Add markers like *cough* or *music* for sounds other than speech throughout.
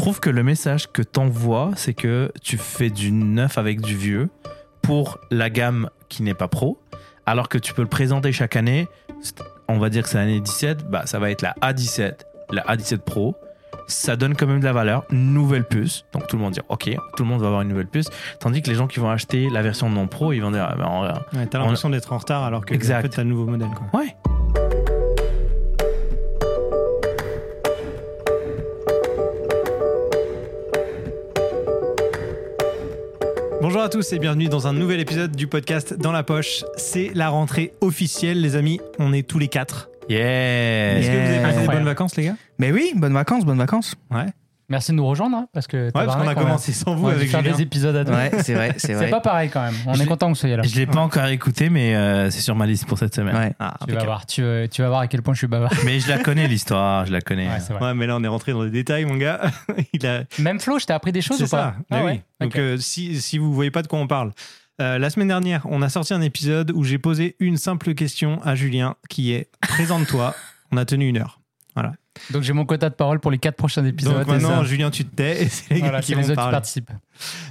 trouve que le message que t'envoies, c'est que tu fais du neuf avec du vieux pour la gamme qui n'est pas pro, alors que tu peux le présenter chaque année. On va dire que c'est l'année 17, bah, ça va être la A17, la A17 Pro. Ça donne quand même de la valeur, nouvelle puce. Donc tout le monde dit ok, tout le monde va avoir une nouvelle puce. Tandis que les gens qui vont acheter la version non pro, ils vont dire ah, ben, en vrai, Ouais, t'as l'impression d'être en retard alors que Exact. en fait, t'as le nouveau modèle. Quoi. ouais. Bonjour à tous et bienvenue dans un nouvel épisode du podcast Dans la poche. C'est la rentrée officielle, les amis. On est tous les quatre. Yeah. Est-ce que vous avez passé des bonnes vacances, les gars? Mais oui, bonnes vacances, bonnes vacances. Ouais. Merci de nous rejoindre hein, parce que Ouais, parce qu'on a commencé sans vous on avec faire Julien. des épisodes à deux. Ouais, c'est vrai, c'est *laughs* pas pareil quand même. On Je est content que vous soyez là. Je l'ai pas encore écouté, mais euh, c'est sur ma liste pour cette semaine. Ouais. Ah, Tu vas voir, tu, euh, tu vas voir à quel point je suis bavard. Mais je la connais l'histoire, je la connais. Ouais, c'est vrai. Ouais, mais là, on est rentré dans les détails, mon gars. *laughs* Il a... Même Flo, je t'ai appris des choses C'est ou pas ça. Mais Ah oui. ouais Donc, euh, si, si vous voyez pas de quoi on parle, euh, la semaine dernière, on a sorti un épisode où j'ai posé une simple question à Julien qui est Présente-toi. on a tenu une heure. Donc j'ai mon quota de parole pour les quatre prochains épisodes. Donc maintenant. Julien, tu te tais et c'est les gars Voilà, qui vont les autres qui participent.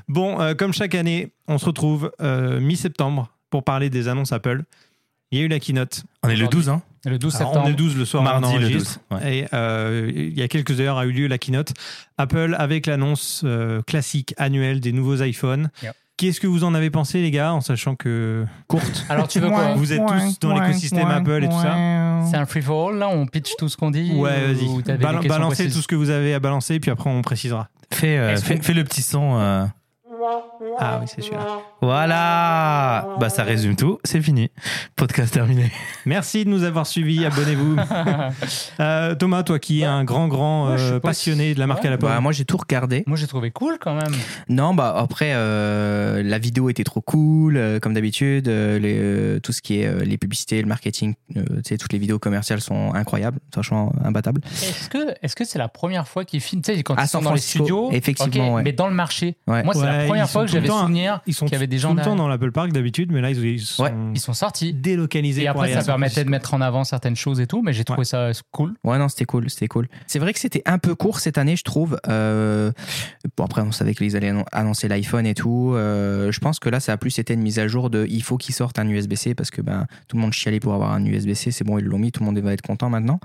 Bon, euh, comme chaque année, on se retrouve euh, mi-septembre pour parler des annonces Apple. Il y a eu la keynote. On est le 12, hein Le 12 Alors, septembre. on est le 12 le soir, Mardi le enregistre. 12. ouais. Et euh, il y a quelques heures a eu lieu la keynote Apple avec l'annonce euh, classique annuelle des nouveaux iPhones. Yep. Qu'est-ce que vous en avez pensé, les gars, en sachant que courte Alors tu veux quoi *laughs* Vous êtes tous dans l'écosystème Apple et tout ça C'est un free for all là, on pitch tout ce qu'on dit Ouais, ou vas-y. Bal- balancez précises tout ce que vous avez à balancer, puis après on précisera. Fais, euh, fais le petit son. euh. Ah oui, c'est celui-là. Voilà Bah ça résume tout, c'est fini. Podcast terminé. Merci de nous avoir suivis, abonnez-vous. *laughs* Euh, Thomas, toi qui es un grand, grand euh, passionné de la marque Ouais. à la pomme. Bah, moi, j'ai tout regardé. Moi j'ai trouvé cool quand même. Non, bah après, euh, la vidéo était trop cool, euh, comme d'habitude. euh, euh, tout ce qui est euh, les publicités, le marketing, euh, tu sais, toutes les vidéos commerciales sont incroyables, franchement imbattables. Est-ce que est-ce que c'est la première fois qu'ils filment? Tu sais quand À ils sont dans les studios effectivement, ouais. mais dans le marché. Ouais. Moi c'est Ouais, la première fois que j'avais souvenir Ils sont qu'il y avait des gens tout le temps derrière. dans l'Apple Park d'habitude, mais là ils, ils sont Ouais. Ils sont sortis. délocalisés. Et après, ça permettait de mettre en avant certaines choses et tout, mais j'ai trouvé Ouais. ça cool. Ouais, non, c'était cool, c'était cool. C'est vrai que c'était un peu court cette année, je trouve. Euh, bon, après, on savait qu'ils allaient annon- annoncer l'iPhone et tout. Euh, je pense que là, ça a plus été une mise à jour de il faut qu'ils sortent un USB-C parce que ben, tout le monde chialait pour avoir un USB-C. C'est bon, ils l'ont mis, tout le monde va être content maintenant.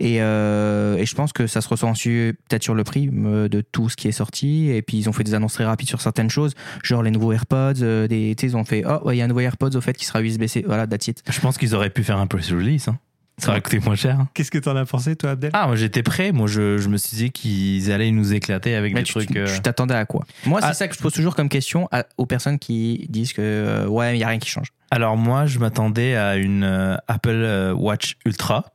Et, euh, et je pense que ça se ressent peut-être sur le prix euh, de tout ce qui est sorti. Et puis, ils ont fait des annonces très rapides sur certaines choses, genre les nouveaux AirPods. euh, des, ils ont fait oh, ouais, il y a un nouveau AirPods au fait qui sera USB-C. Voilà, that's it. Je pense qu'ils auraient pu faire un press release. Hein. Ça aurait coûté moins cher. hein. Qu'est-ce que t'en as pensé, toi, Abdel? Ah, moi j'étais prêt. Moi je, je me suis dit qu'ils allaient nous éclater avec Mais des tu trucs. tu- euh, tu t'attendais à quoi? Moi, c'est Ah. ça que je pose toujours comme question à- aux personnes qui disent que euh, ouais, il y a rien qui change. Alors moi, je m'attendais à une euh, Apple Watch Ultra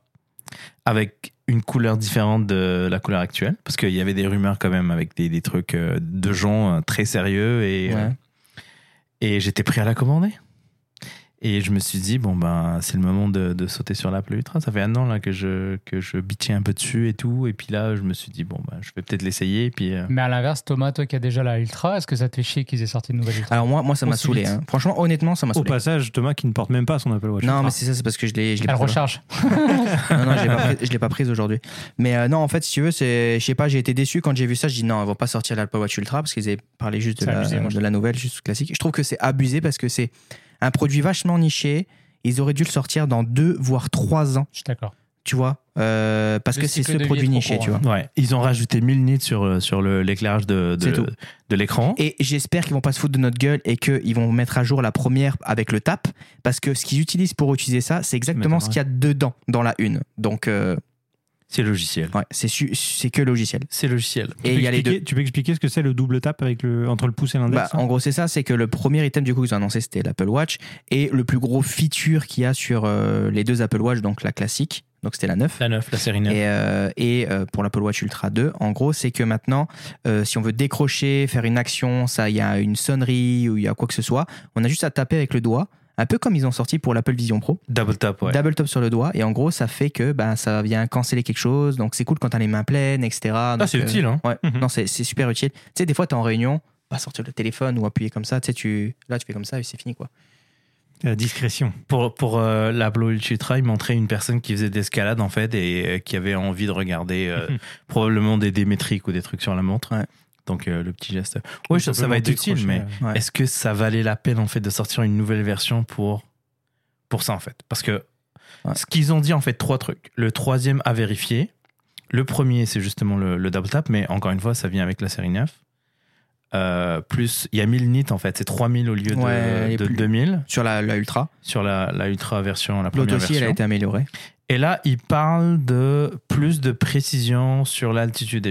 avec une couleur différente de la couleur actuelle, parce qu'il y avait des rumeurs quand même avec des, des trucs euh, de gens euh, très sérieux et, euh, et j'étais prêt à la commander. Et je me suis dit, bon, ben, c'est le moment de, de sauter sur l'Apple Ultra. Ça fait un an là, que je, que je bitchais un peu dessus et tout. Et puis là, je me suis dit, bon, ben, je vais peut-être l'essayer. Et puis, euh, Mais à l'inverse, Thomas, toi qui as déjà la Ultra, est-ce que ça te fait chier qu'ils aient sorti une nouvelle Ultra Alors moi, moi, ça m'a saoulé. hein. Franchement, honnêtement, ça m'a Au saoulé. passage, Thomas qui ne porte même pas son Apple Watch. Non, mais c'est ça, c'est parce que je l'ai, je l'ai Elle pas- recharge. *laughs* Non, non, je l'ai pas pris- je l'ai pas prise aujourd'hui. Mais euh, non, en fait, si tu veux, c'est, je sais pas, j'ai été déçu quand j'ai vu ça. Je dis non, ils vont pas sortir l'Apple Watch Ultra parce qu'ils avaient parlé juste de la, abusé, moi, je de la nouvelle, juste classique. Je trouve que c'est abusé parce que c'est un produit vachement niché. Ils auraient dû le sortir dans deux voire trois ans, Je suis d'accord. tu vois, euh, parce Le que c'est ce produit niché, tu hein. vois. ouais, ils ont rajouté 1000 nits sur, euh, sur l'éclairage de l'écran. Et j'espère qu'ils vont pas se foutre de notre gueule et qu'ils vont mettre à jour la première avec le tap, parce que ce qu'ils utilisent pour utiliser ça, c'est exactement ce qu'il y a dedans dans la une. Donc, euh, C'est logiciel. ouais, c'est su- c'est que logiciel. C'est logiciel. Et Tu peux il y a les deux. expliquer- Tu peux expliquer ce que c'est le double tap avec le, entre le pouce et Bah, l'index hein en gros, c'est ça, c'est que le premier item du coup qu'ils ont annoncé, c'était l'Apple Watch. Et le plus gros feature qu'il y a sur euh, les deux Apple Watch, donc la classique, donc c'était la 9. La 9, la série 9. Et, euh, et euh, pour l'Apple Watch Ultra 2, en gros, c'est que maintenant, euh, si on veut décrocher, faire une action, ça, il y a une sonnerie ou il y a quoi que ce soit, on a juste à taper avec le doigt, un peu comme ils ont sorti pour l'Apple Vision Pro. Double tap, ouais. Double top sur le doigt, et en gros, ça fait que ben, ça vient canceller quelque chose. Donc c'est cool quand t'as les mains pleines, etc. Ah, c'est euh, utile, hein. Ouais, Mhm. non, c'est c'est super utile. Tu sais, des fois, t'es en réunion, pas sortir le téléphone ou appuyer comme ça, tu sais, tu, là, tu fais comme ça et c'est fini, quoi. La discrétion. Pour, pour euh, l'Apple Watch Ultra, il montrait une personne qui faisait d'escalade en fait et euh, qui avait envie de regarder euh, *laughs* probablement des, des métriques ou des trucs sur la montre. Ouais. Donc euh, le petit geste. Oui, ça, ça va être utile, mais euh, Ouais. est-ce que ça valait la peine en fait de sortir une nouvelle version pour, pour ça en fait? Parce que Ouais. ce qu'ils ont dit en fait, trois trucs. Le troisième à vérifier. Le premier, c'est justement le, le double tap, mais encore une fois, ça vient avec la série 9. Euh, plus, il y a 1000 nits en fait, c'est 3000 au lieu de, Ouais, de plus- 2000 Sur la, la Ultra. sur la, la ultra version, la première aussi, elle a version. été améliorée. Et là, il parle de plus de précision sur l'altitude.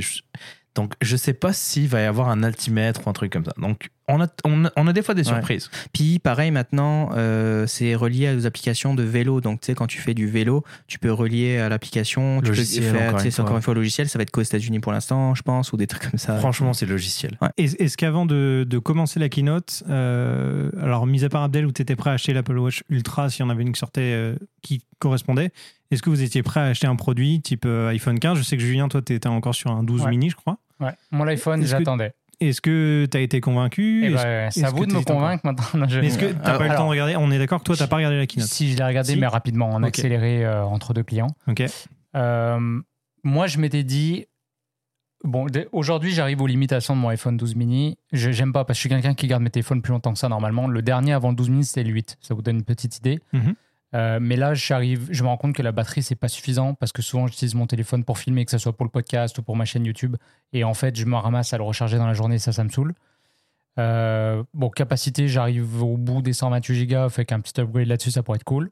Donc, je sais pas s'il va y avoir un altimètre ou un truc comme ça. Donc, on a, on a, on a des fois des Ouais. surprises. Puis pareil maintenant, euh, c'est relié aux applications de vélo. Donc tu sais quand tu fais du vélo, tu peux relier à l'application. Tu Logiciel, peux faire, encore tu sais, une c'est encore une fois le logiciel. Ça va être qu'aux États-Unis pour l'instant, je pense, ou des trucs comme ça. Franchement, c'est logiciel. Est- Est-ce qu'avant de, de commencer la keynote, euh, alors mis à part Abdel où tu étais prêt à acheter l'Apple Watch Ultra s'il y en avait une qui sortait euh, qui correspondait, est-ce que vous étiez prêt à acheter un produit type iPhone 15 Je sais que Julien, toi, tu étais encore sur un 12 Ouais. mini, je crois. Ouais. Mon iPhone, j'attendais. Est-ce que tu as été convaincu? Et Est-ce- ben, c'est est-ce à vous de me convaincre maintenant. Je- Est-ce que tu n'as pas eu le temps de regarder? On est d'accord que toi, tu n'as pas regardé la keynote. Si, je l'ai regardé, Si. mais rapidement, en accéléré euh, entre deux clients. Ok. Euh, moi, je m'étais dit, bon, aujourd'hui, j'arrive aux limitations de mon iPhone 12 mini. Je J'aime pas parce que je suis quelqu'un qui garde mes téléphones plus longtemps que ça normalement. Le dernier avant le 12 mini, c'était le 8. Ça vous donne une petite idée. Mhm. Euh, mais là, j'arrive, je me rends compte que la batterie, c'est pas suffisant parce que souvent, j'utilise mon téléphone pour filmer, que ce soit pour le podcast ou pour ma chaîne YouTube. Et en fait, je me ramasse à le recharger dans la journée, ça, ça me saoule. Euh, bon, capacité, j'arrive au bout des 128 Go, fait qu'un petit upgrade là-dessus, ça pourrait être cool.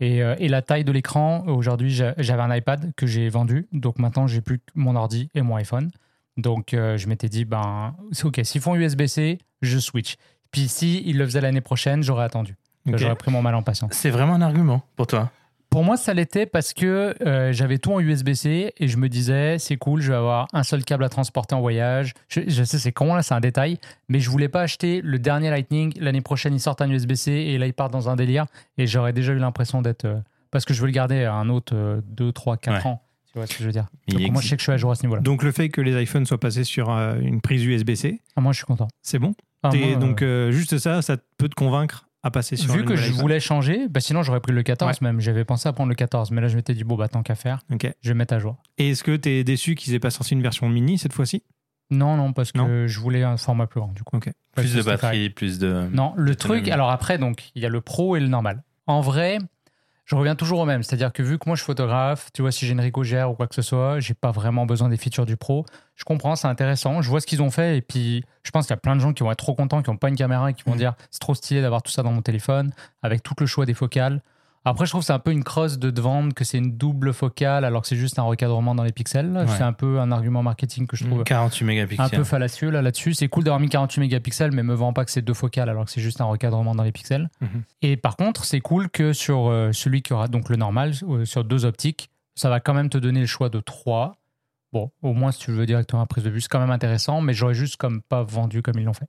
Et, euh, la taille de l'écran, aujourd'hui, j'a- j'avais un iPad que j'ai vendu, donc maintenant, j'ai plus que mon ordi et mon iPhone. Donc, je m'étais dit, ben, c'est OK, s'ils font USB-C, je switch. Puis, si ils le faisaient l'année prochaine, j'aurais attendu. J'aurais pris mon mal en patience. C'est vraiment un argument pour toi. Pour moi, ça l'était parce que euh, j'avais tout en USB-C et je me disais, c'est cool, je vais avoir un seul câble à transporter en voyage. Je, je sais, c'est con, là, c'est un détail, mais je voulais pas acheter le dernier Lightning. L'année prochaine, ils sortent un USB-C et là, ils partent dans un délire et j'aurais déjà eu l'impression d'être. euh, parce que je veux le garder à un autre 2, 3, 4 Ouais. ans. Tu vois ce que je veux dire? Il Donc, Moi, je sais que je suis à jour à ce niveau-là. Donc le fait que les iPhones soient passés sur euh, une prise USB-C, Ah, moi, je suis content. c'est bon? Ah, moi, Donc euh, euh, juste ça, ça peut te convaincre à passer sur vu que je voulais changer, bah, sinon, j'aurais pris le 14 même. J'avais pensé à prendre le 14, mais là, je m'étais dit, bon, bah, tant qu'à faire, je vais mettre à jour. Et est-ce que tu es déçu qu'ils aient pas sorti une version mini cette fois-ci? Non, non, parce que Non je voulais un format plus grand, du coup. Plus de batterie, plus de. Non, le truc, alors après, donc, il y a le pro et le normal. En vrai, je reviens toujours au même. C'est-à-dire que vu que moi je suis photographe, tu vois, si j'ai une Ricoh GR ou quoi que ce soit, j'ai pas vraiment besoin des features du pro. Je comprends, c'est intéressant. Je vois ce qu'ils ont fait et puis je pense qu'il y a plein de gens qui vont être trop contents, qui n'ont pas une caméra et qui vont Mhm. dire c'est trop stylé d'avoir tout ça dans mon téléphone avec tout le choix des focales. Après, je trouve que c'est un peu une crosse de te vendre que c'est une double focale alors que c'est juste un recadrement dans les pixels. Ouais. C'est un peu un argument marketing que je trouve 48 un mégapixels. peu fallacieux là là-dessus. C'est cool d'avoir mis 48 mégapixels, mais me vend pas que c'est deux focales alors que c'est juste un recadrement dans les pixels. Mhm. Et par contre, c'est cool que sur euh, celui qui aura donc le normal, euh, sur deux optiques, ça va quand même te donner le choix de trois. Bon, au moins si tu veux directement la prise de vue, c'est quand même intéressant, mais j'aurais juste comme pas vendu comme ils l'ont fait.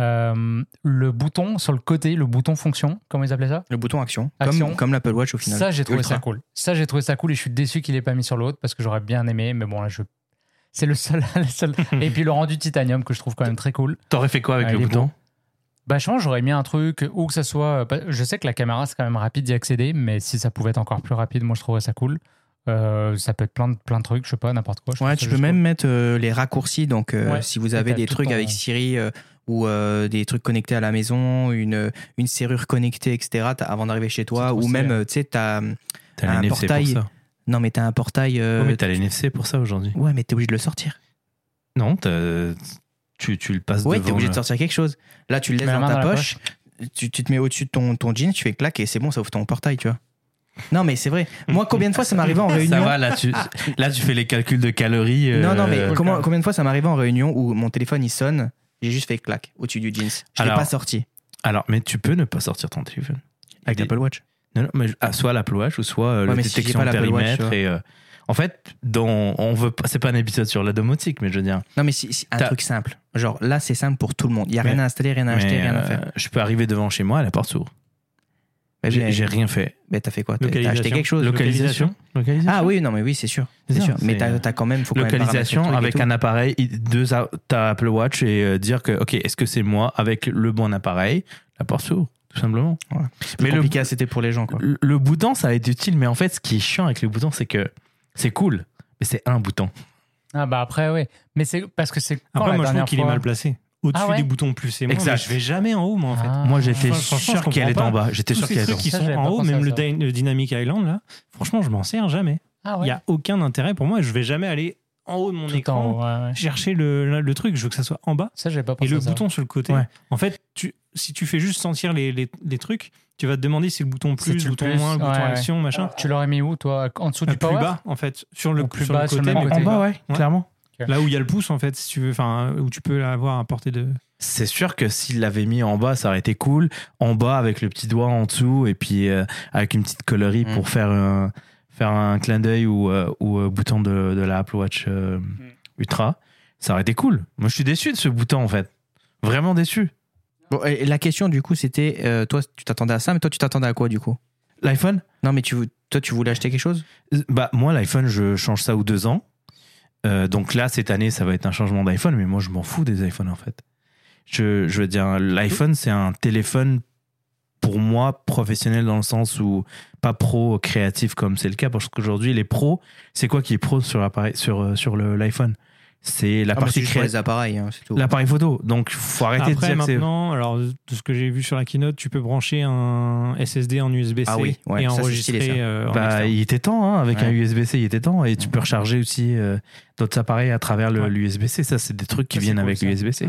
Euh, le bouton sur le côté, le bouton fonction, comment ils appelaient ça? Le bouton action, Action. Comme, comme l'Apple Watch au final. Ça, j'ai trouvé Ultra. ça cool. Ça, j'ai trouvé ça cool et je suis déçu qu'il ait pas mis sur l'autre parce que j'aurais bien aimé, mais bon, là, je. C'est le seul, *laughs* le seul. Et puis le rendu titanium que je trouve quand même très cool. T'aurais fait quoi avec Ah, le bouton? Bah, je pense que j'aurais mis un truc où que ça soit. bah, Je sais que la caméra, c'est quand même rapide d'y accéder, mais si ça pouvait être encore plus rapide, moi, je trouverais ça cool. Euh, ça peut être plein de, plein de trucs, je sais pas, n'importe quoi. Je Ouais, tu peux même cool. mettre euh, les raccourcis. Donc, euh, Ouais. si vous avez des trucs ton- avec Siri euh, ou euh, des trucs connectés à la maison, une, une serrure connectée, etc., avant d'arriver chez toi, ou même, euh, tu sais, t'as. Un portail. ça. Non, mais t'as un portail. euh, Ouais, mais t'as les NFC pour ça aujourd'hui. Ouais, mais t'es obligé de le sortir. Non, tu, tu le passes Ouais, devant. t'es obligé de sortir quelque chose. Là, tu le laisses dans ta dans poche, Tu, tu te mets au-dessus de ton, ton jean, tu fais clac et c'est bon, ça ouvre ton portail, tu vois. Non, mais c'est vrai. Moi, combien de fois ça arrivé en *laughs* Ça réunion va, là tu, là, tu fais les calculs de calories. euh, Non, non, mais cool, comment- combien de fois ça arrivé en réunion où mon téléphone il sonne, j'ai juste fait clac au-dessus du jeans. Je l'ai Alors, pas sorti Alors, mais tu peux ne pas sortir ton téléphone. avec des- l'Apple Watch. Non, non, mais ah, soit l'Apple Watch ou soit euh, Ouais, la mais si j'ai détection pas l'Apple Watch, périmètre. tu vois. et, euh, en fait, dans, on veut pas, c'est pas un épisode sur la domotique, mais je veux dire. Non, mais si, si- un T'as- truc simple. Genre là, c'est simple pour tout le monde. Il y a rien à installer, rien à acheter, mais, rien à euh, faire. Je peux arriver devant chez moi, la porte s'ouvre. J'ai rien fait. mais t'as fait quoi? T'as acheté quelque chose? Localisation. Localisation? Ah oui, non, mais oui, c'est sûr. C'est sûr. Mais t'as euh, t'as quand même. Faut quand même Localisation paramétrer le avec un appareil, deux, ta Apple Watch et euh, dire que, ok, est-ce que c'est moi avec le bon appareil? La porte s'ouvre, tout simplement. Mais le- c'était pour les gens, quoi. Le, le bouton, ça va être utile, mais en fait, ce qui est chiant avec le bouton, c'est que c'est cool, mais c'est un bouton. Ah bah après, oui. Mais c'est parce que c'est quand Après, la moi, je trouve qu'il est mal placé. Au-dessus Ah ouais des boutons plus et moins, Exact. mais je vais jamais en haut, moi, en fait. Ah. Moi, j'étais je sûr qu'elle est en bas. J'étais sûr qu'elle était en qui sont j'avais en haut, même le, Dynamic Island, là, franchement, je m'en sers jamais. Ah Il ouais. n'y a aucun intérêt pour moi. Je vais jamais aller en haut de mon Tout écran haut, ouais, ouais. chercher le, le truc. Je veux que ça soit en bas. Ça, j'avais pas Et le ça. bouton sur le côté. Ouais. En fait, tu, si tu fais juste sentir les, les, les trucs, tu vas te demander si le bouton plus, le bouton plus, moins, le bouton action, machin. Tu l'aurais mis où, toi? En dessous Euh, du plus bas, en fait. Sur le, plus bas, le sur le côté. En bas, ouais, Ouais. Là où il y a le pouce, en fait, si tu veux, enfin, où tu peux l'avoir à portée de. C'est sûr que s'il l'avait mis en bas, ça aurait été cool. En bas, avec le petit doigt en dessous, et puis euh, avec une petite colorie Mm. pour faire un, faire un clin d'œil ou, euh, ou euh, bouton de, de la Apple Watch euh, Ultra, ça aurait été cool. Moi, je suis déçu de ce bouton, en fait. Vraiment déçu. Bon, et la question, du coup, c'était euh, toi, tu t'attendais à ça, mais toi, tu t'attendais à quoi, du coup? L'iPhone? Non, mais tu, toi, tu voulais acheter quelque chose? Bah, moi, l'iPhone, je change ça aux deux ans. Euh, donc là, cette année, ça va être un changement d'iPhone, mais moi, je m'en fous des iPhones, en fait. Je, veux dire, l'iPhone, c'est un téléphone, pour moi, professionnel dans le sens où pas pro créatif comme c'est le cas, parce qu'aujourd'hui, les pros, c'est quoi qui est pro sur sur, euh, sur l'iPhone? C'est la Ah, partie créative. les appareils, hein, c'est tout. L'appareil photo. Donc, faut arrêter de Après, dire que c'est. maintenant, alors, de ce que j'ai vu sur la keynote, tu peux brancher un SSD en USB-C Ah oui, ouais, et enregistrer stylé, ça. euh, en Bah, il était temps, hein, avec Ouais. un USB-C, il était temps. Et tu peux recharger aussi euh, d'autres appareils à travers le- Ouais. l'USB-C. Ça, c'est des trucs qui viennent cool, avec ça. l'USB-C.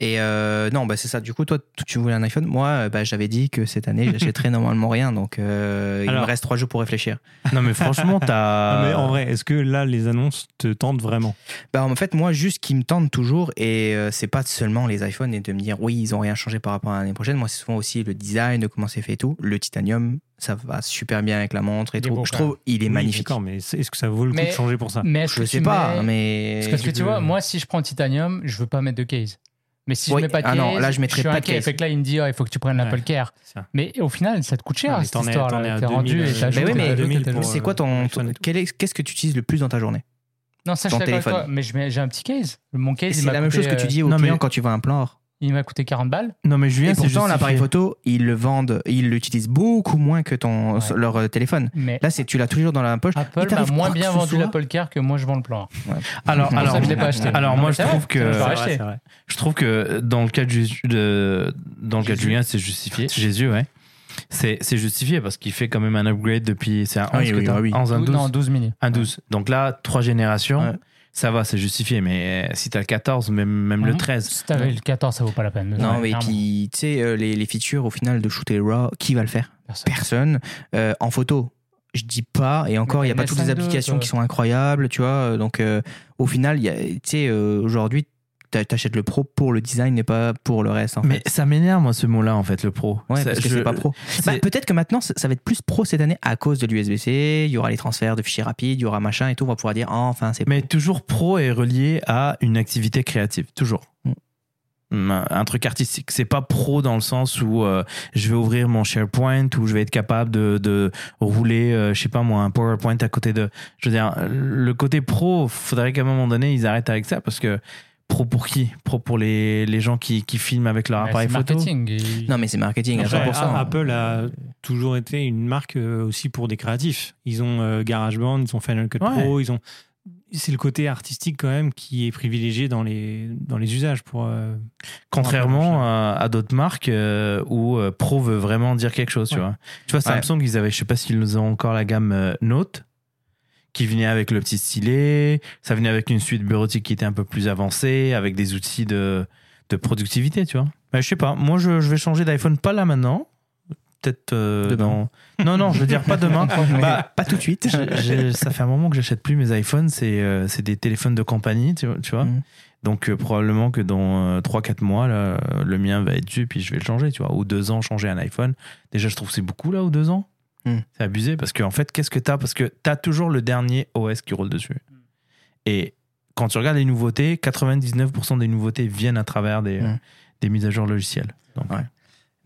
Et euh, non, bah c'est ça. Du coup, toi, tu voulais un iPhone. Moi, euh, bah, j'avais dit que cette année, j'achèterais *laughs* normalement rien. Donc, euh, il me reste trois jours pour réfléchir. Non, mais franchement, t'as. *laughs* mais en vrai, est-ce que là, les annonces te tentent vraiment? Bah, en fait, moi, juste qui me tente toujours, et euh, c'est pas seulement les iPhones et de me dire oui, ils ont rien changé par rapport à l'année prochaine. Moi, c'est souvent aussi le design, de comment c'est fait et tout. Le titanium, ça va super bien avec la montre et Il est tout. beau, Je trouve, il est Oui, magnifique. D'accord, mais est-ce que ça vaut le coup Mais- de changer pour ça? Mais Je sais pas, mets- mais. Parce que tu vois, moi, si je prends titanium, je veux pas mettre de case. Mais si Oui. je mets pas de Ah case, non, là, je mettrais suis pas de case. Fait que là, il me dit, ah, il faut que tu prennes Ouais. l'Apple Care. Mais au final, ça te coûte cher, Ouais, mais cette es- histoire. t'en es 2000, rendu et euh, Mais oui, mais t'ajoutes, 2000 t'ajoutes. pour, C'est quoi ton. quel est- Qu'est-ce que tu utilises le plus dans ta journée? Non, ça, je ton téléphone. toi. Mais je mets- j'ai un petit case. Mon case, C'est la même chose que tu euh, dis au non, client mais- quand tu vois un plan or. Il m'a coûté 40 balles. Non, mais Julien, Et pourtant, l'appareil photo, ils le vendent, ils l'utilisent beaucoup moins que ton, Ouais. leur euh, téléphone. Mais Là, c'est tu l'as toujours dans la poche. Apple m'a moins bien vendu l'Apple Care que moi, je vends le plan. *laughs* Alors, C'est pour alors, ça que je l'ai pas acheté. alors Non, moi, je trouve vrai, que. je vrai, vrai. Trouve que dans le cas de, dans le cas de. Julien, c'est justifié. Jésus, ouais. C'est c'est justifié parce qu'il fait quand même un upgrade depuis. C'est un 11 Ah oui, oui, ah oui. 11, un 12. Non, 12 mini. Un 12. Donc là, trois générations, Ouais. Ça va, c'est justifié. Mais si t'as le 14, même, même le Mhm. 13. Si t'avais le 14, ça vaut pas la peine. Non, mais puis, tu sais, euh, les, les features, au final, de shooter RAW, qui va le faire? Personne. Personne. Euh, en photo, je dis pas. Et encore, il n'y a pas toutes les S5 II, applications toi. qui sont incroyables, tu vois. euh, Donc, euh, au final, il y a- tu sais, euh, aujourd'hui, t'achètes le pro pour le design et pas pour le reste, en Mais fait. ça m'énerve, moi, ce mot-là, en fait, le pro. Ouais, Ça, parce que je- c'est pas pro. Bah, peut-être que maintenant, ça va être plus pro cette année à cause de l'USB-C. Il y aura les transferts de fichiers rapides, il y aura machin et tout. On va pouvoir dire, oh, enfin, c'est Mais toujours pro est relié à une activité créative, toujours. Mm. Un un truc artistique. C'est pas pro dans le sens où euh, je vais ouvrir mon SharePoint ou je vais être capable de, de rouler, euh, je sais pas moi, un PowerPoint à côté de. Je veux dire, le côté pro, faudrait qu'à un moment donné ils arrêtent avec ça parce que pro pour qui Pro pour les, les gens qui, qui filment avec leur appareil c'est photo. marketing. Et- Non, mais c'est marketing à Après, 100%. A- Apple a toujours été une marque euh, aussi pour des créatifs. Ils ont euh, GarageBand, ils ont Final Cut Ouais. Pro, ils ont. C'est le côté artistique quand même qui est privilégié dans les dans les usages pour. euh, Contrairement à, à d'autres marques euh, où euh, pro veut vraiment dire quelque chose, tu Ouais. vois. Tu vois, Ouais. Samsung, ils avaient, je sais pas s'ils ont encore la gamme euh, Note, qui venait avec le petit stylet, ça venait avec une suite bureautique qui était un peu plus avancée, avec des outils de, de productivité, tu vois. Mais je sais pas, moi je, je vais changer d'iPhone pas là maintenant, peut-être euh, dans... Non, non, je veux dire pas demain. *laughs* bah, *laughs* pas tout de suite. ça fait un moment que j'achète plus mes iPhones, c'est euh, des téléphones de compagnie, tu vois. tu vois. Mhm. Donc euh, probablement que dans 3-4 mois, là, euh, le mien va être dû, puis je vais le changer, tu vois. Ou deux ans, changer un iPhone. Déjà, je trouve que c'est beaucoup, là, ou deux ans? Hmm. C'est abusé, parce qu'en fait, qu'est-ce que t'as? Parce que t'as toujours le dernier OS qui roule dessus. Et quand tu regardes les nouveautés, 99% des nouveautés viennent à travers des, Hmm. des mises à jour logicielles. Donc, Ouais.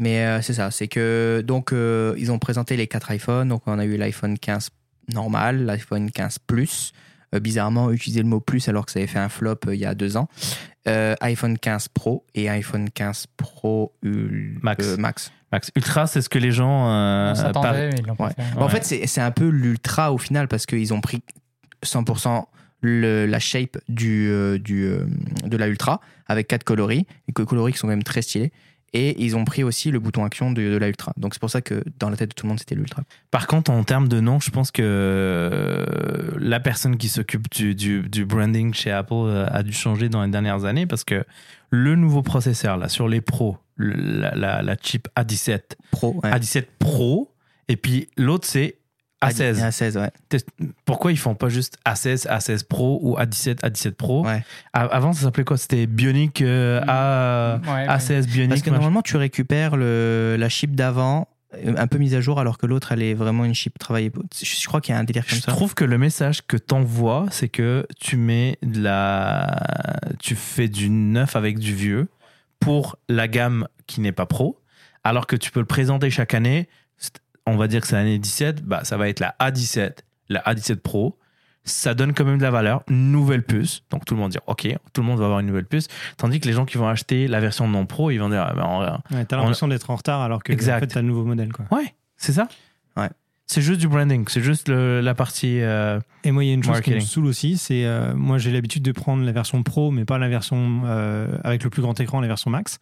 Mais euh, c'est ça, c'est que donc euh, ils ont présenté les quatre iPhones. Donc on a eu l'iPhone 15 normal, l'iPhone 15 Plus, euh, bizarrement utiliser le mot plus alors que ça avait fait un flop euh, il y a deux ans. Euh, iPhone 15 Pro et iPhone 15 Pro Ul- Max. euh, Max. Max Ultra, c'est ce que les gens. euh, On s'attendait, par- mais ils l'ont pas Ouais. fait. En Ouais. fait, c'est c'est un peu l'ultra au final parce qu'ils ont pris 100% le- la shape du, euh, du, euh, de la ultra avec quatre coloris, et que coloris qui sont quand même très stylés. Et ils ont pris aussi le bouton action de, de la ultra. Donc c'est pour ça que dans la tête de tout le monde, c'était l'ultra. Par contre, en termes de nom, je pense que euh, la personne qui s'occupe du, du- du branding chez Apple euh, a dû changer dans les dernières années parce que le nouveau processeur là sur les pros, la- la chip A17, Pro, ouais. A17 Pro, et puis l'autre c'est A16. A16, ouais. Pourquoi ils font pas juste A16, A16 Pro ou A17, A17 Pro? Ouais. Avant, ça s'appelait quoi? C'était Bionic euh, A, Ouais, ouais. A16 Bionic. Parce que normalement, tu récupères le, la chip d'avant euh, un peu mise à jour alors que l'autre, elle est vraiment une chip travaillée. Je, je crois qu'il y a un délire comme Je ça. trouve que le message que t'envoies, c'est que tu mets de la, tu fais du neuf avec du vieux pour la gamme qui n'est pas pro, alors que tu peux le présenter chaque année. On va dire que c'est l'année 17, bah ça va être la A17, la A17 Pro. Ça donne quand même de la valeur, nouvelle puce. Donc tout le monde dit ok, tout le monde va avoir une nouvelle puce. Tandis que les gens qui vont acheter la version non pro, ils vont dire ah, vrai, Ouais, t'as l'impression d'être en retard alors que Exact. en fait, t'as le nouveau modèle. Quoi. ouais, c'est ça. Ouais. C'est juste du branding, c'est juste le- la partie. euh, Et moi, il y a une chose Marketing. qui me saoule aussi, c'est euh, moi j'ai l'habitude de prendre la version Pro, mais pas la version euh, avec le plus grand écran, la version Max.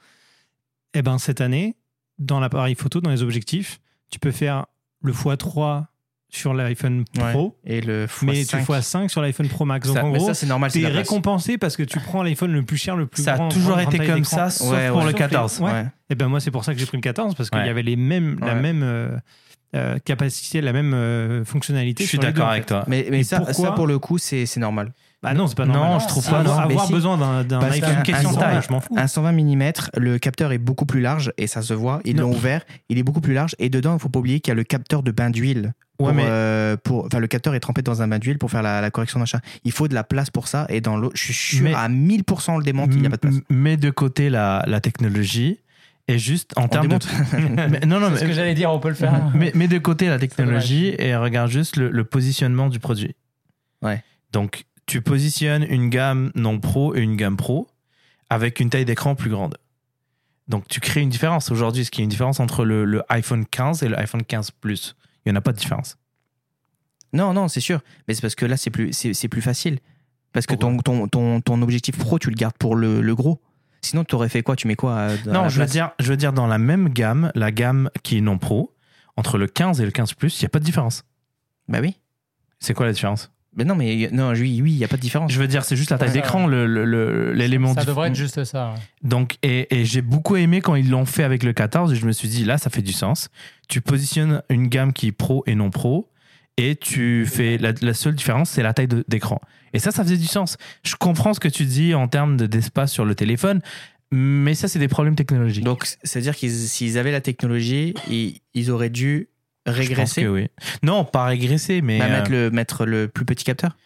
Et ben cette année, dans l'appareil photo, dans les objectifs, tu peux faire le x3 sur l'iPhone Ouais. Pro, Et le mais x5. tu x5 sur l'iPhone Pro Max. Donc Ça- en gros, ça, c'est normal. t'es récompensé parce que tu prends l'iPhone le plus cher, le plus ça grand. a toujours été comme ça, sauf Ouais, pour ouais. le Sauf les- 14. Ouais. Ouais. Et ben moi, c'est pour ça que j'ai pris le 14 parce qu'il Ouais. y avait les mêmes, la même euh, euh, capacité, la même euh, fonctionnalité. Je suis d'accord en avec fait. toi. Mais, mais ça, pourquoi ça, pour le coup, c'est c'est normal. Bah non, c'est pas Non, normal. je trouve pas, Avoir, non. Mais avoir si. besoin d'un iPhone qu'un- question de 15 taille. je m'en fous. Un 120 mm, le capteur est beaucoup plus large et ça se voit. Ils Non. l'ont ouvert, il est beaucoup plus large. Et dedans, il faut pas oublier qu'il y a le capteur de bain d'huile. Ouais, pour, mais- euh, pour, enfin, le capteur est trempé dans un bain d'huile pour faire la, la correction d'achat. Il faut de la place pour ça. Et dans l'eau, je suis sûr Mais- à 1000% on le démonte, il n'y a pas de place. M- Mets de côté la, la technologie et juste en termes de. *laughs* Mais- non, non, C'est ce que mais, j'allais dire, on peut le faire. *laughs* mets, mets de côté la technologie et regarde juste le, le positionnement du produit. Ouais. Donc, tu positionnes une gamme non pro et une gamme pro avec une taille d'écran plus grande. Donc, tu crées une différence. Aujourd'hui, est-ce qu'il y a une différence entre le, le iPhone 15 et le iPhone 15 Plus Il n'y en a pas de différence. Non, non, c'est sûr. Mais c'est parce que là, c'est plus, c'est, c'est plus facile. Parce que ton, ton, ton, ton objectif pro, tu le gardes pour le, le gros. Sinon, tu aurais fait quoi? Tu mets quoi à Non, je veux, dire, je veux dire, dans la même gamme, la gamme qui est non pro, entre le 15 et le 15 Plus, il n'y a pas de différence. Bah oui. C'est quoi la différence? Mais non, mais non, oui, oui, il n'y a pas de différence. Je veux dire, c'est juste la taille Ouais. d'écran, le- le- le- l'élément. Ça devrait être juste ça. ouais. Donc, et, et j'ai beaucoup aimé quand ils l'ont fait avec le 14. Et je me suis dit, là, ça fait du sens. Tu positionnes une gamme qui est pro et non pro. Et tu fais. La, la seule différence, c'est la taille d'écran. Et ça, ça faisait du sens. Je comprends ce que tu dis en termes de- d'espace sur le téléphone. Mais ça, c'est des problèmes technologiques. Donc, c'est-à-dire qu'ils s'ils avaient la technologie, ils, ils auraient dû Je pense régresser. que oui. Non, pas régresser, mais. Bah, euh, mettre, le, mettre le plus petit capteur.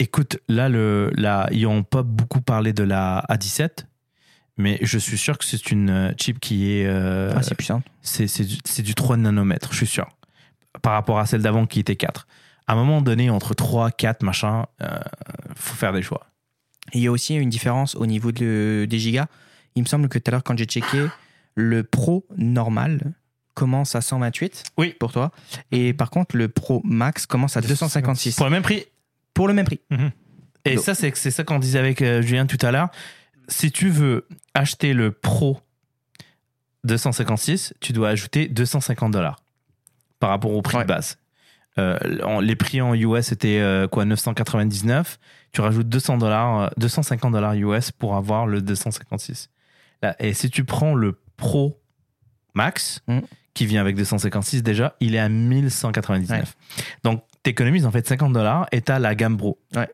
Écoute, là, le, là, ils n'ont pas beaucoup parlé de la A17, mais je suis sûr que c'est une euh, chip qui est. euh, ah, c'est puissant. c'est c'est du, c'est du 3 nanomètres, je suis sûr. Par rapport à celle d'avant qui était 4. À un moment donné, entre 3, 4, machin, euh, faut faire des choix. Et il y a aussi une différence au niveau de- des gigas. Il me semble que tout à l'heure, quand j'ai checké, le Pro normal commence à 128 Oui. pour toi. Et par contre, le Pro Max commence à 256 Pour le même prix. pour le même prix. Et Donc- ça, c'est c'est ça qu'on disait avec euh, Julien tout à l'heure. Si tu veux acheter le Pro 256, tu dois ajouter 250 dollars par rapport au prix Ouais. de base. Euh, en- les prix en US étaient euh, quoi 999. Tu rajoutes 200 dollars, 250 dollars US pour avoir le 256. Là, et si tu prends le Pro Max, Mm. Qui vient avec 256 déjà, il est à 1199. Donc, tu économises en fait 50 dollars et tu as la gamme Pro. Ouais.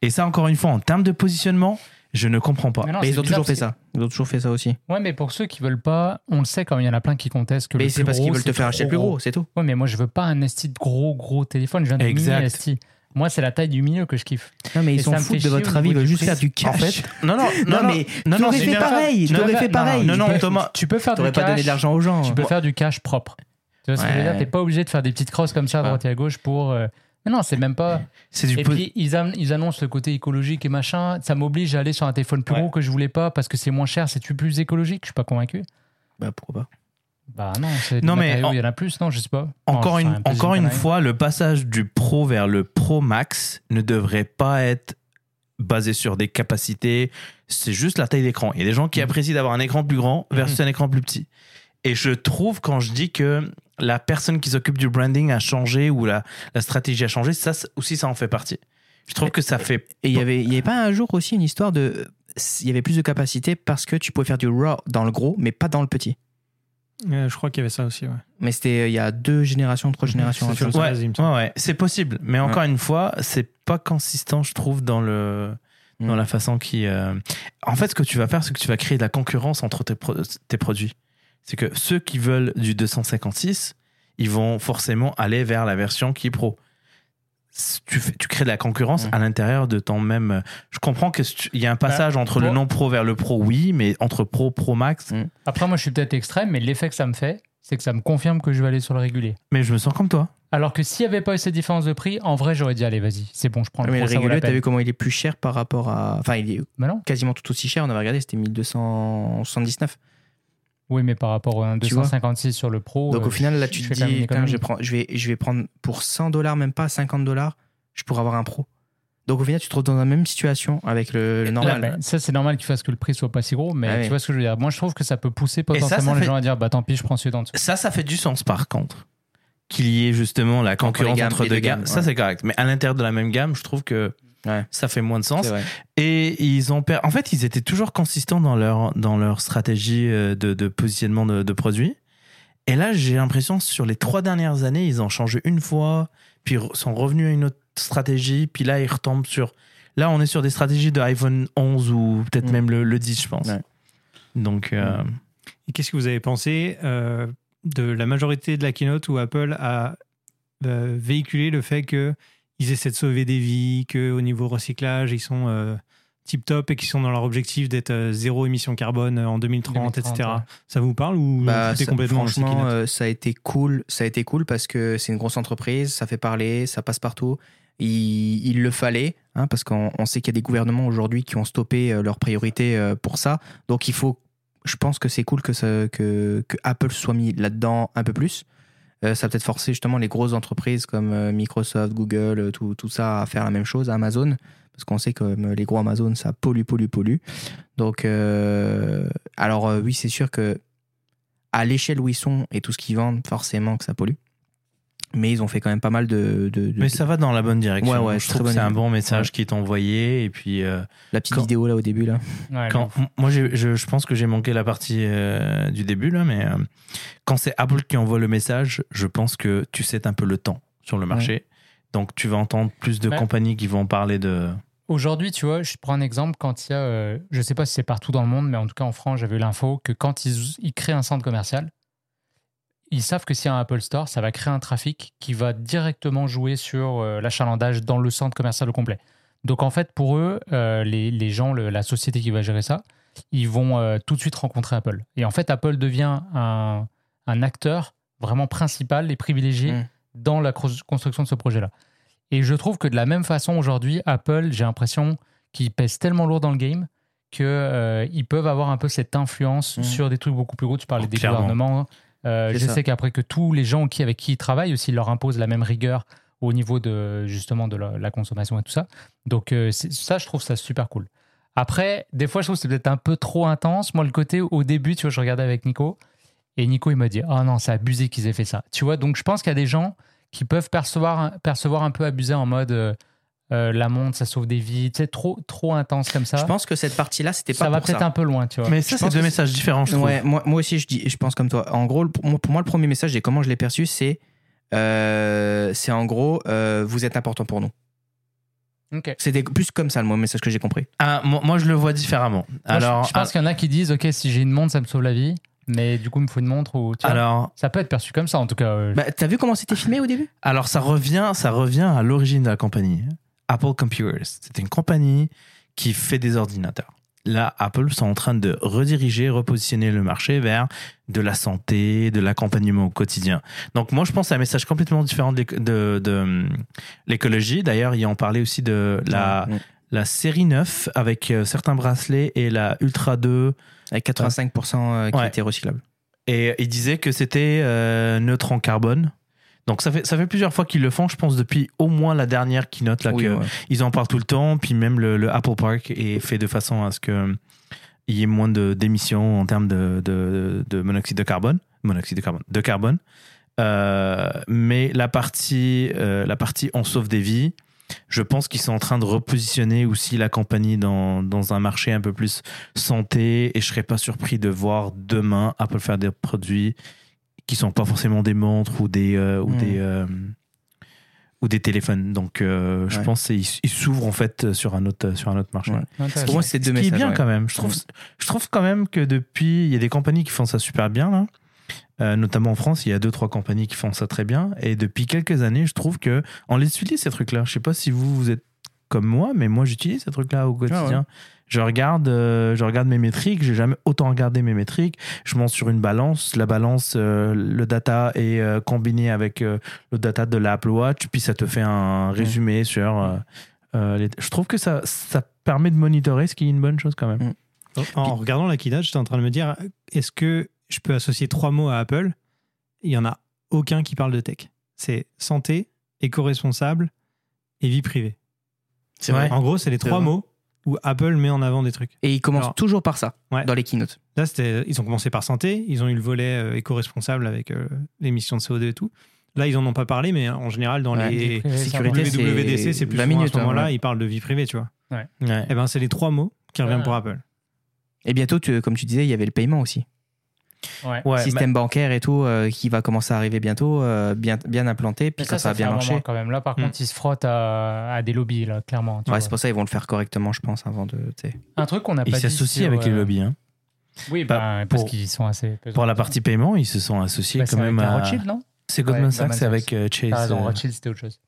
Et ça, encore une fois, en termes de positionnement, je ne comprends pas. Mais non, Mais c'est ils ont bizarre toujours fait ça. Ils ont toujours fait ça aussi. Ouais, mais pour ceux qui veulent pas, on le sait quand il y en a plein qui contestent que Mais le c'est plus parce qu'ils veulent te faire acheter le plus gros, c'est tout. Ouais, mais moi je veux pas un esti de gros gros téléphone, je viens de mini Exact. esti. Moi, c'est la taille du milieu que je kiffe. Non, mais ils s'en foutent fait de votre avis, ils veulent juste faire du cash. En fait, non, non, *laughs* non, mais non, non, t'aurais c'est fait pareil, tu t'aurais peux fait faire- pareil. Non, non, Tu Thomas, Tu peux faire du T'aurais pas cash. donné de l'argent aux gens. Tu peux faire du cash propre. Tu vois ce que je veux dire? T'es pas obligé de faire des petites crosses comme ça à droite et à gauche pour euh, Mais non, c'est même pas. C'est du Et puis, ils, annoncent le côté écologique et machin. Ça m'oblige à aller sur un téléphone plus Ouais. gros que je voulais pas parce que c'est moins cher, c'est plus écologique. Je suis pas convaincu. Bah, pourquoi pas Bah non, c'est Non, mais en- il y en a plus, non, je sais pas. Encore Non, une, un encore une fois, le passage du Pro vers le Pro Max ne devrait pas être basé sur des capacités. C'est juste la taille d'écran. Il y a des gens qui apprécient d'avoir un écran plus grand versus un écran plus petit. Et je trouve, quand je dis que la personne qui s'occupe du branding a changé ou la, la stratégie a changé, ça aussi, ça en fait partie. Je trouve que ça fait. Et il y avait, il y avait pas un jour aussi une histoire de. Il y avait plus de capacité parce que tu pouvais faire du RAW dans le gros, mais pas dans le petit. Euh, je crois qu'il y avait ça aussi. Ouais. Mais c'était euh, il y a deux générations, trois générations. C'est ça. Ouais. Ouais, ouais, c'est possible. Mais encore une fois, c'est pas consistant, je trouve, dans le dans Mm. la façon qui. euh, En fait, ce que tu vas faire, c'est que tu vas créer de la concurrence entre tes, pro- tes produits. C'est que ceux qui veulent du 256, ils vont forcément aller vers la version qui est pro. Tu, fais, tu crées de la concurrence Mm. à l'intérieur de ton même. Je comprends qu'il y a un passage entre le bon. non pro vers le pro, oui, mais entre pro, pro max. Mm. Après, moi, je suis peut-être extrême, mais l'effet que ça me fait, c'est que ça me confirme que je vais aller sur le régulier. Mais je me sens comme toi. Alors que s'il n'y avait pas eu cette différence de prix, en vrai, j'aurais dit, allez, vas-y, c'est bon, je prends le Mais pro, le régulier, t'as vu comment il est plus cher par rapport à. Enfin, il est quasiment tout aussi cher. On avait regardé, c'était 1279. Oui, mais par rapport à un Tu vois 256 sur le pro. Donc euh, au final, là, je tu te fais quand même une dis, je, vais prendre, je, vais, je vais prendre pour 100 dollars, même pas 50 dollars, je pourrais avoir un pro. Donc au final, tu te retrouves dans la même situation avec le, le normal. Là, ben, ça, c'est normal qu'il fasse que le prix soit pas si gros, mais Ah oui. tu vois ce que je veux dire. Moi, je trouve que ça peut pousser potentiellement ça les fait- gens à dire, bah tant pis, je prends celui d'en dessous. Ça, ça fait du sens par contre. Qu'il y ait justement la concurrence entre, deux deux gammes. gammes, Ça, ouais. c'est correct. Mais à l'intérieur de la même gamme, je trouve que Ouais. ça fait moins de sens. Et ils ont per- En fait, ils étaient toujours consistants dans leur, dans leur stratégie euh, de, de positionnement de, de produits. Et là, j'ai l'impression que sur les trois dernières années, ils ont changé une fois, puis sont revenus à une autre stratégie, puis là, ils retombent sur. Là, on est sur des stratégies de iPhone 11 ou peut-être Mm. même le, le 10, je pense. Ouais. Donc, euh, Et qu'est-ce que vous avez pensé euh, de la majorité de la keynote où Apple a euh, véhiculé le fait qu'ils essaient de sauver des vies, qu'au niveau recyclage, ils sont euh, tip top et qu'ils sont dans leur objectif d'être euh, zéro émission carbone euh, en 2030, 2030, etc. ouais. Ça vous parle ou Bah, c'était ça- complètement franchement, euh, ça a été cool. Ça a été cool parce que c'est une grosse entreprise, ça fait parler, ça passe partout. Il, il le fallait, hein, parce qu'on on sait qu'il y a des gouvernements aujourd'hui qui ont stoppé euh, leurs priorités euh, pour ça. Donc il faut, je pense que c'est cool que, ça, que, que Apple soit mis là-dedans un peu plus. Euh, ça peut-être forcer justement les grosses entreprises comme euh, Microsoft, Google, euh, tout, tout ça à faire la même chose, Amazon, parce qu'on sait que les gros Amazon, ça pollue, pollue, pollue. Donc, alors oui, c'est sûr que à l'échelle où ils sont et tout ce qu'ils vendent, forcément que ça pollue. Mais ils ont fait quand même pas mal de. de- de- mais ça va dans la bonne direction. Ouais, ouais, je trouve que c'est un bon message qui est envoyé. Et puis, euh, la petite quand- vidéo là au début là. Ouais, quand, moi, je, je pense que j'ai manqué la partie euh, du début, là, mais euh, quand c'est Apple qui envoie le message, je pense que tu sais un peu le temps sur le marché. Donc, tu vas entendre plus de Ouais. compagnies qui vont parler de. Aujourd'hui, tu vois, je prends un exemple quand il y a, euh, je sais pas si c'est partout dans le monde, mais en tout cas en France, j'avais eu l'info que quand ils, ils créent un centre commercial, ils savent que s'il y a un Apple Store, ça va créer un trafic qui va directement jouer sur euh, l'achalandage dans le centre commercial au complet. Donc en fait, pour eux, euh, les, les gens, le- la société qui va gérer ça, ils vont euh, tout de suite rencontrer Apple. Et en fait, Apple devient un, un acteur vraiment principal et privilégié Mm. dans la construction de ce projet-là. Et je trouve que de la même façon, aujourd'hui, Apple, j'ai l'impression qu'ils pèsent tellement lourd dans le game qu'ils peuvent avoir un peu cette influence Mhm. sur des trucs beaucoup plus gros. Tu parlais Oh, des clairement. gouvernements. Euh, je ça. sais qu'après que tous les gens qui, avec qui ils travaillent aussi leur imposent la même rigueur au niveau de justement de la, la consommation et tout ça. Donc euh, ça, je trouve ça super cool. Après, des fois, je trouve que c'est peut-être un peu trop intense. Moi, le côté au début, tu vois, je regardais avec Nico et Nico, il m'a dit, oh non, c'est abusé qu'ils aient fait ça. Tu vois, donc je pense qu'il y a des gens qui peuvent percevoir, percevoir un peu abusé en mode euh, la montre, ça sauve des vies, sais, trop, trop intense comme ça. Je pense que cette partie là, c'était pas ça va peut-être un peu loin, tu vois. Mais ça, c'est deux messages différents, je. Ouais, moi, moi aussi, je, dis, je pense comme toi. En gros, pour moi, le premier message et comment je l'ai perçu, c'est euh, c'est en gros, euh, vous êtes important pour nous. Ok. C'était plus comme ça le message que j'ai compris. Ah, moi, moi, je le vois différemment. Moi, je- alors, je, pense qu'il y en a qui disent, ok, si j'ai une montre, ça me sauve la vie, mais du coup, il me faut une montre ou tu vois, alors, ça peut être perçu comme ça, en tout cas. euh, Bah, T'as vu comment c'était filmé au début? alors, ça revient, ça revient à l'origine de la compagnie. Apple Computers. C'est une compagnie qui fait des ordinateurs. là, Apple sont en train de rediriger, repositionner le marché vers de la santé, de l'accompagnement au quotidien. Donc moi, je pense à un message complètement différent de, de- de, l'écologie. D'ailleurs, il en parlait aussi de la, Ouais. la série 9 avec euh, certains bracelets et la Ultra 2. Avec 85% euh, qui Ouais. était recyclable. Et il disait que c'était euh, neutre en carbone. Donc ça fait, ça fait plusieurs fois qu'ils le font, je pense, depuis au moins la dernière keynote là, Oui, que ouais. ils en parlent tout le temps, puis même le, le Apple Park est fait de façon à ce que il y ait moins de d'émissions en termes de, de, de monoxyde de carbone, monoxyde de carbone, de carbone. Euh, mais la partie, euh, la partie on sauve des vies, je pense qu'ils sont en train de repositionner aussi la compagnie dans, dans un marché un peu plus santé, et je serais pas surpris de voir demain Apple faire des produits qui sont pas forcément des montres ou des euh, ou Hmm. des euh, ou des téléphones. Donc, euh, je Ouais. pense qu'ils ils s'ouvrent en fait sur un autre sur un autre marché. Ouais. Intéressant. Pour moi, c'est deux Ce qui est messages. bien ouais. quand même. Je trouve, je trouve quand même que depuis, il y a des compagnies qui font ça super bien là. Euh, notamment en France, il y a deux trois compagnies qui font ça très bien. Et depuis quelques années, je trouve que on les utilise ces trucs-là. Je sais pas si vous vous êtes comme moi, mais moi j'utilise ces trucs-là au quotidien. Je regarde, euh, je regarde mes métriques. J'ai jamais autant regardé mes métriques. Je monte sur une balance. La balance, euh, le data est euh, combiné avec euh, le data de l'Apple Watch, puis ça te fait un résumé sur. euh, euh, les- Je trouve que ça, ça permet de monitorer, ce qui est une bonne chose quand même. En regardant la j'étais en train de me dire est-ce que je peux associer trois mots à Apple? Il y en a aucun qui parle de tech. C'est santé, éco-responsable et vie privée. C'est vrai. En gros, c'est les trois vrai. mots où Apple met en avant des trucs. Et ils commencent Alors- toujours par ça Ouais. dans les keynotes. Là, ils ont commencé par santé, ils ont eu le volet euh, éco-responsable avec euh, l'émission de CO2 et tout. Là, ils en ont pas parlé, mais en général, dans Ouais. les privée, sécurité, WWDC, c'est plus 20 souvent minutes, à ce moment-là, hein, ouais. ils parlent de vie privée, tu vois. Ouais. Et ben, c'est les trois mots qui reviennent Ouais. pour Apple. Et bientôt, tu- comme tu disais, il y avait le paiement aussi. Va. Ouais. Ouais, Système bancaire et tout, euh, qui va commencer à arriver bientôt, euh, bien, bien implanté. Puis quand ça, ça, ça va bien marcher. quand même. Là, par Hmm. contre, ils se frottent à, à des lobbies, là, clairement. tu Ouais, vois. c'est pour ça qu'ils vont le faire correctement, je pense, avant de. Un truc qu'on n'a pas Ils s'associent avec les euh, lobbies. hein. Oui, Bah, bah, parce qu'ils sont assez. pesants. Pour la partie paiement, ils se sont associés Bah, quand même à. Rothschild, non? C'est Goldman Ouais, Sachs, c'est avec euh, Chase. Ah non, Rothschild, c'était autre chose.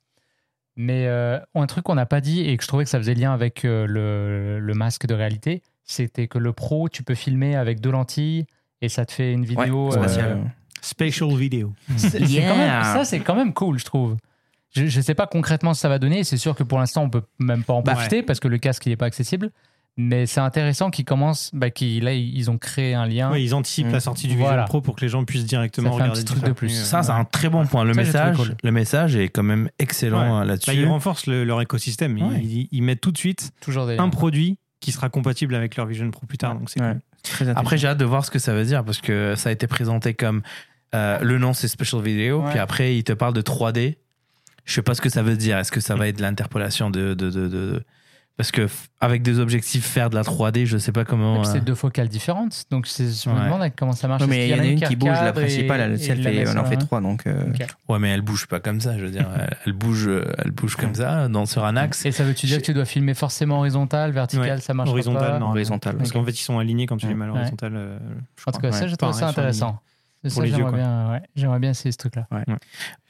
Mais euh, un truc qu'on n'a pas dit et que je trouvais que ça faisait lien avec euh, le, le masque de réalité, c'était que le pro, tu peux filmer avec deux lentilles et ça te fait une vidéo. Ouais, euh, spatial. Spatial video. c'est- c'est Yeah. quand même- ça, c'est quand même cool, je trouve. Je ne sais pas concrètement ce que ça va donner. C'est sûr que pour l'instant, on peut même pas en Bah, profiter parce que le casque n'est pas accessible. Mais c'est intéressant qu'ils commencent. Bah, qu'ils- là, ils ont créé un lien. Ouais, ils anticipent la sortie du Voilà. Vision Pro pour que les gens puissent directement Ça fait un regarder petit du truc de plus. Ça, c'est un très bon point. Le Ça, message, cool. le message est quand même excellent Ouais. euh, là-dessus. Bah, ils renforcent le- leur écosystème. Ils- Ouais. Ils, ils mettent tout de suite Toujours un produit qui sera compatible avec leur Vision Pro plus tard. Donc c'est Ouais. cool. Après, j'ai hâte de voir ce que ça veut dire parce que ça a été présenté comme euh, le nom, c'est Special Video. Ouais. Puis après, il te parle de 3D. Je sais pas ce que ça veut dire. Est-ce que ça va être de l'interpolation de, de, de, de- Parce que avec des objectifs, faire de la 3D, je sais pas comment. puis euh, c'est deux focales différentes. Donc c'est- je me Ouais. demande comment ça marche. Ouais, mais il y en a une qui bouge, la principale, elle, elle, la fait, elle en fait trois. Donc, euh. Ouais, mais elle bouge pas comme ça. Je veux dire, elle, *laughs* elle bouge, elle bouge comme ça, dans sur un axe. Et ça veut-tu dire que tu dois filmer forcément horizontal, vertical, Ouais, ça marche horizontal, pas non. horizontal. Parce qu'en fait, ils sont alignés quand tu les mets à Ouais. l'horizontale. euh, je En tout cas, ça, j'ai trouvé ça Pareil sur intéressant. Ça, Pour les yeux, j'aimerais bien, ouais, j'aimerais bien essayer ce truc-là.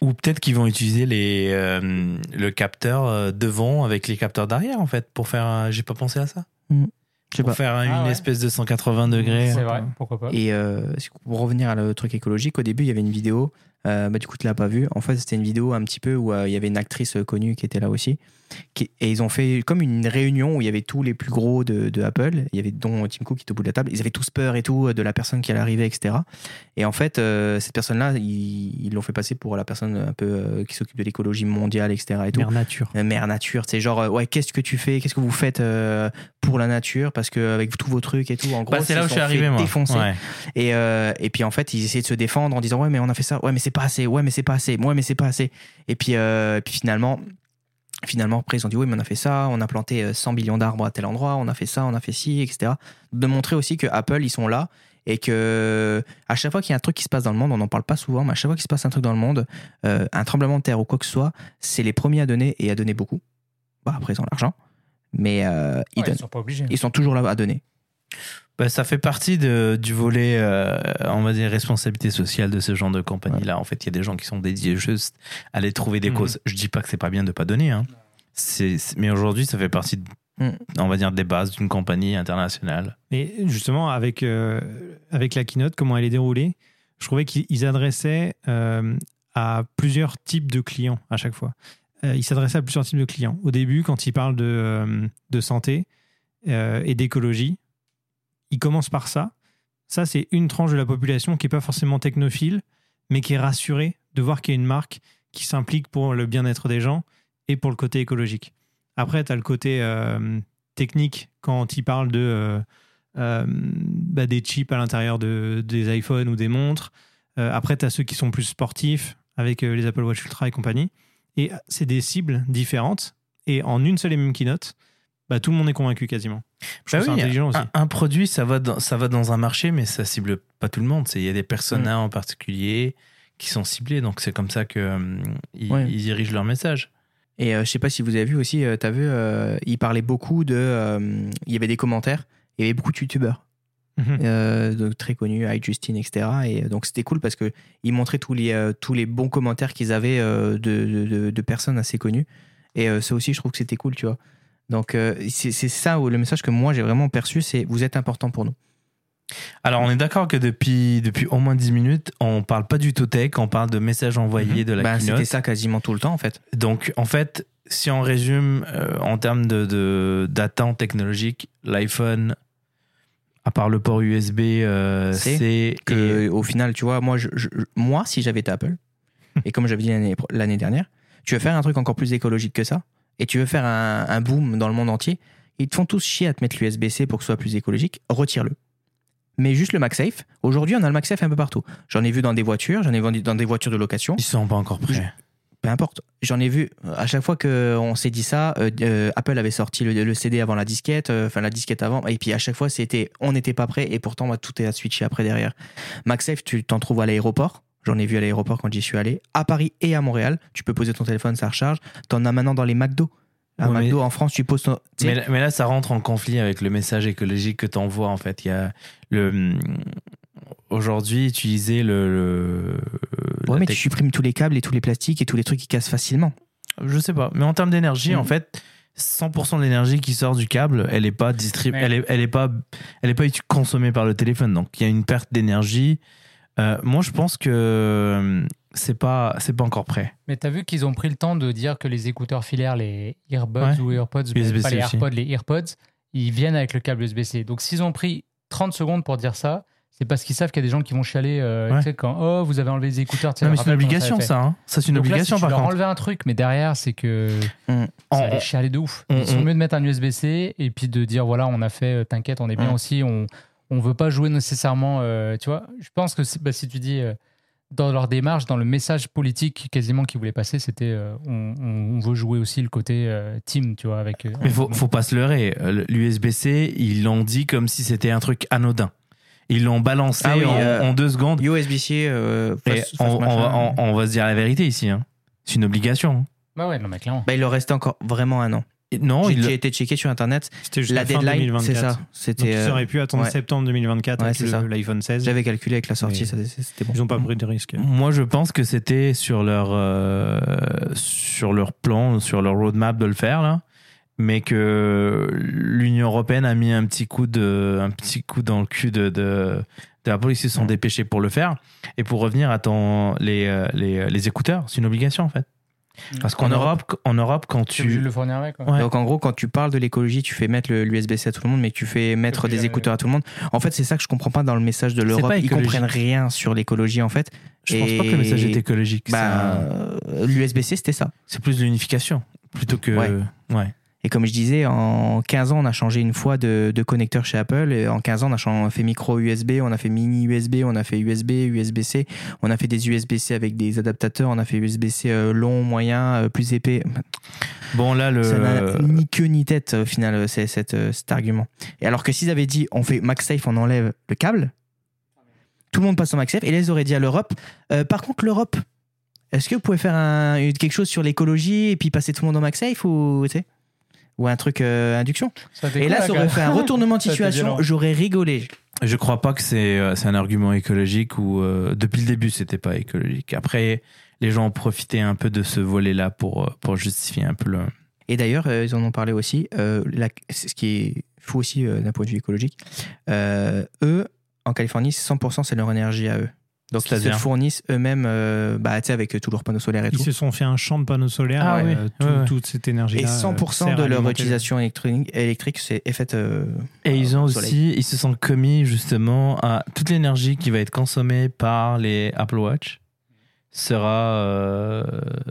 Ou peut-être qu'ils vont utiliser les, euh, le capteur euh, devant avec les capteurs d'arrière, en fait, pour faire. un- J'ai pas pensé à ça. Sais Pour pas. faire un- Ah une ouais. espèce de 180 degrés. C'est vrai, pourquoi pas. Et euh, pour revenir à le truc écologique, au début, il y avait une vidéo. euh, bah, du coup, tu l'as pas vue. En fait, c'était une vidéo un petit peu où euh, il y avait une actrice connue qui était là aussi. Qui- et ils ont fait comme une réunion où il y avait tous les plus gros de, de Apple. Il y avait dont Tim Cook qui était au bout de la table. Ils avaient tous peur et tout de la personne qui allait arriver, etc. Et en fait, euh, cette personne-là, ils l'ont fait passer pour la personne un peu euh, qui s'occupe de l'écologie mondiale, etc. Et tout. Mère nature. Euh, mère nature, c'est genre euh, ouais qu'est-ce que tu fais, qu'est-ce que vous faites euh, pour la nature? Parce que avec tous vos trucs et tout en gros Bah, c'est là où je suis arrivé, moi. défoncer. Ouais. et euh, et puis en fait ils essayaient de se défendre en disant ouais mais on a fait ça, ouais mais c'est pas assez, ouais mais c'est pas assez, ouais mais c'est pas assez. Et puis euh, puis finalement finalement après ils ont dit oui mais on a fait ça, on a planté euh, 100 millions d'arbres à tel endroit, on a fait ça, on a fait ci, etc. De montrer aussi que Apple ils sont là et que à chaque fois qu'il y a un truc qui se passe dans le monde, on n'en parle pas souvent, mais à chaque fois qu'il se passe un truc dans le monde, euh, un tremblement de terre ou quoi que ce soit, c'est les premiers à donner et à donner beaucoup. Bah, après, ils ont l'argent, mais euh, ils, Ouais, donnent. ils sont pas obligés. ils sont toujours là à donner. Bah, ça fait partie de, du volet, euh, on va dire, responsabilité sociale de ce genre de compagnie-là. En fait, il y a des gens qui sont dédiés juste à aller trouver des Mhm. causes. Je dis pas que c'est pas bien de pas donner, hein. C'est, mais aujourd'hui, ça fait partie Mm. on va dire, des bases d'une compagnie internationale. Et justement, avec, euh, avec la keynote, comment elle est déroulée, je trouvais qu'ils adressaient euh, à plusieurs types de clients à chaque fois. Ils s'adressaient à plusieurs types de clients. Au début, quand ils parlent de, de santé et d'écologie, ils commencent par ça. Ça, c'est une tranche de la population qui n'est pas forcément technophile, mais qui est rassurée de voir qu'il y a une marque qui s'implique pour le bien-être des gens et pour le côté écologique. Après, tu as le côté euh, technique quand ils parlent de, euh, euh, bah, des chips à l'intérieur de, des iPhones ou des montres. Après, tu as ceux qui sont plus sportifs avec les Apple Watch Ultra et compagnie. Et c'est des cibles différentes. Et en une seule et même keynote, bah, tout le monde est convaincu quasiment. Je Bah oui, intelligent aussi. un, un produit, ça va, dans, ça va dans un marché, mais ça cible pas tout le monde. C'est- Il y a des personas Mm. en particulier qui sont ciblés, donc c'est comme ça qu'ils Ouais. ils dirigent leur message. Et euh, je sais pas si vous avez vu aussi, tu as vu, euh, il parlait beaucoup de. euh, il y avait des commentaires, il y avait beaucoup de youtubeurs. Mhm. euh, de très connus, iJustine, etc. Et euh, donc c'était cool parce que ils montraient tous les, euh, tous les bons commentaires qu'ils avaient euh, de, de- de- de personnes assez connues. Et euh, ça aussi, je trouve que c'était cool, tu vois. Donc euh, c'est ça où le message que moi j'ai vraiment perçu, c'est vous êtes important pour nous. Alors, on est d'accord que depuis, depuis au moins 10 minutes, on parle pas du tout tech, on parle de messages envoyés de la keynote. c'était ça quasiment tout le temps en fait. Donc, en fait, si on résume euh, en termes de, d'attente technologique, l'iPhone, à part le port USB, euh, C'est Que au final, tu vois, moi, je, je- moi si j'avais été Apple, *laughs* et comme j'avais dit l'année, l'année dernière, tu veux faire un truc encore plus écologique que ça, et tu veux faire un, un boom dans le monde entier, ils te font tous chier à te mettre l'USB-C pour que ce soit plus écologique, retire-le. Mais juste le MagSafe, aujourd'hui on a le MagSafe un peu partout. J'en ai vu dans des voitures, j'en ai vu dans des voitures de location, ils sont pas encore prêts. peu importe. J'en ai vu, à chaque fois qu'on s'est dit ça, euh, euh, Apple avait sorti le, le CD avant la disquette, euh, enfin la disquette avant, et puis à chaque fois c'était on n'était pas prêt, et pourtant bah, tout est à switcher après derrière. MagSafe, tu t'en trouves à l'aéroport. J'en ai vu à l'aéroport quand j'y suis allé. À Paris et à Montréal, tu peux poser ton téléphone, ça recharge. T'en as maintenant dans les McDo. Un Ouais, mais- McDo en France, tu poses ton. Mais, là- mais là, ça rentre en conflit avec le message écologique que tu envoies, en fait. Il y a le. Aujourd'hui, utiliser le. le- ouais, mais tech- tu supprimes tous les câbles et tous les plastiques et tous les trucs qui cassent facilement. Je sais pas. Mais en termes d'énergie, en fait, 100% de l'énergie qui sort du câble, elle est pas distribuée, elle est, elle est pas, elle est pas consommée par le téléphone. Donc il y a une perte d'énergie. Euh, moi, je pense que euh, c'est pas, c'est pas encore prêt. Mais t'as vu qu'ils ont pris le temps de dire que les écouteurs filaires, les earbuds Ouais. ou AirPods, mais USB-C pas les aussi. AirPods, les EarPods, ils viennent avec le câble USB-C. Donc s'ils ont pris 30 secondes pour dire ça, c'est parce qu'ils savent qu'il y a des gens qui vont chialer euh, Ouais. tu sais, quand oh vous avez enlevé les écouteurs. Non, mais c'est une obligation, ça. hein. Ça, c'est une Donc là, obligation, si tu par leur contre. enlever un truc, mais derrière, c'est que Mm. ça allait chialer de ouf. on- Ils sont on- mieux de mettre un USB-C et puis de dire voilà, on a fait, t'inquiète, on est bien aussi, on on veut pas jouer nécessairement, euh, tu vois. Je pense que si, bah, si tu dis euh, dans leur démarche, dans le message politique quasiment qu'ils voulaient passer, c'était euh, on, veut jouer aussi le côté euh, team, tu vois, avec. euh, Mais faut, faut pas se leurrer. L'USB-C, ils l'ont dit comme si c'était un truc anodin. Ils l'ont balancé Ah oui, en, euh, en deux secondes. USB-C, euh, on, va, machin. on- on va se dire la vérité ici. hein. C'est une obligation. Bah ouais, non mais clairement. Bah, il leur restait encore vraiment un an. Non, il, j'ai été checké sur internet. C'était jusqu'à La fin deadline, 2024. c'est ça. C'était. ils euh, auraient pu attendre ouais. septembre 2024 Ouais, avec c'est le- ça. l'iPhone 16. J'avais calculé avec la sortie, c'était bon. Ils n'ont pas pris de risque. Moi, je pense que c'était sur leur euh, sur leur plan, sur leur roadmap de le faire là, mais que l'Union européenne a mis un petit coup de un petit coup dans le cul de de, de Apple. Ils se sont dépêchés pour le faire. Et pour revenir à ton les euh, les, les écouteurs, c'est une obligation en fait. Parce qu'en En Europe, en Europe, quand Tu le fournir avec. Ouais. Donc en gros, quand tu parles de l'écologie, tu fais mettre le- l'USB-C à tout le monde, mais que tu fais mettre des écouteurs à tout le monde. En fait, c'est ça que je comprends pas dans le message de l'Europe. Ils comprennent rien sur l'écologie en fait. je pense pas que le message est écologique. Bah, l'USB-C, c'était ça. c'est plus de l'unification plutôt que Ouais. ouais. Et comme je disais, en 15 ans, on a changé une fois de, de connecteur chez Apple. Et en 15 ans, on a changé- on a fait micro USB, on a fait mini USB, on a fait USB, USB-C. On a fait des USB-C avec des adaptateurs. On a fait USB-C euh, long, moyen, euh, plus épais. Bon là le Ça n'a ni queue ni tête au final, euh, c'est, cet argument. Et alors que s'ils avaient dit on fait MagSafe, on enlève le câble, tout le monde passe au MagSafe. Et là, ils auraient dit à l'Europe euh, par contre, l'Europe, est-ce que vous pouvez faire un- quelque chose sur l'écologie et puis passer tout le monde au MagSafe ou, tu sais, ou un truc euh, induction Et là, ça aurait fait un retournement de situation. J'aurais rigolé. Je crois pas que c'est euh, c'est un argument écologique ou euh, depuis le début c'était pas écologique. Après les gens ont profité un peu de ce volet là pour pour justifier un peu le. Et d'ailleurs, euh, ils en ont parlé aussi. euh, la- ce qui est fou aussi euh, d'un point de vue écologique. Euh, eux, en Californie, 100% c'est leur énergie à eux. Donc ils se fournissent eux-mêmes, euh, bah, avec tous leurs panneaux solaires et Ils tout. se sont fait un champ de panneaux solaires. Ah oui. euh, tout- Ouais, ouais. Toute cette énergie. Et 100% de leur utilisation électrique c'est est faite. euh, Et ils ont soleil. aussi, ils se sont commis justement à toute l'énergie qui va être consommée par les Apple Watch sera, euh,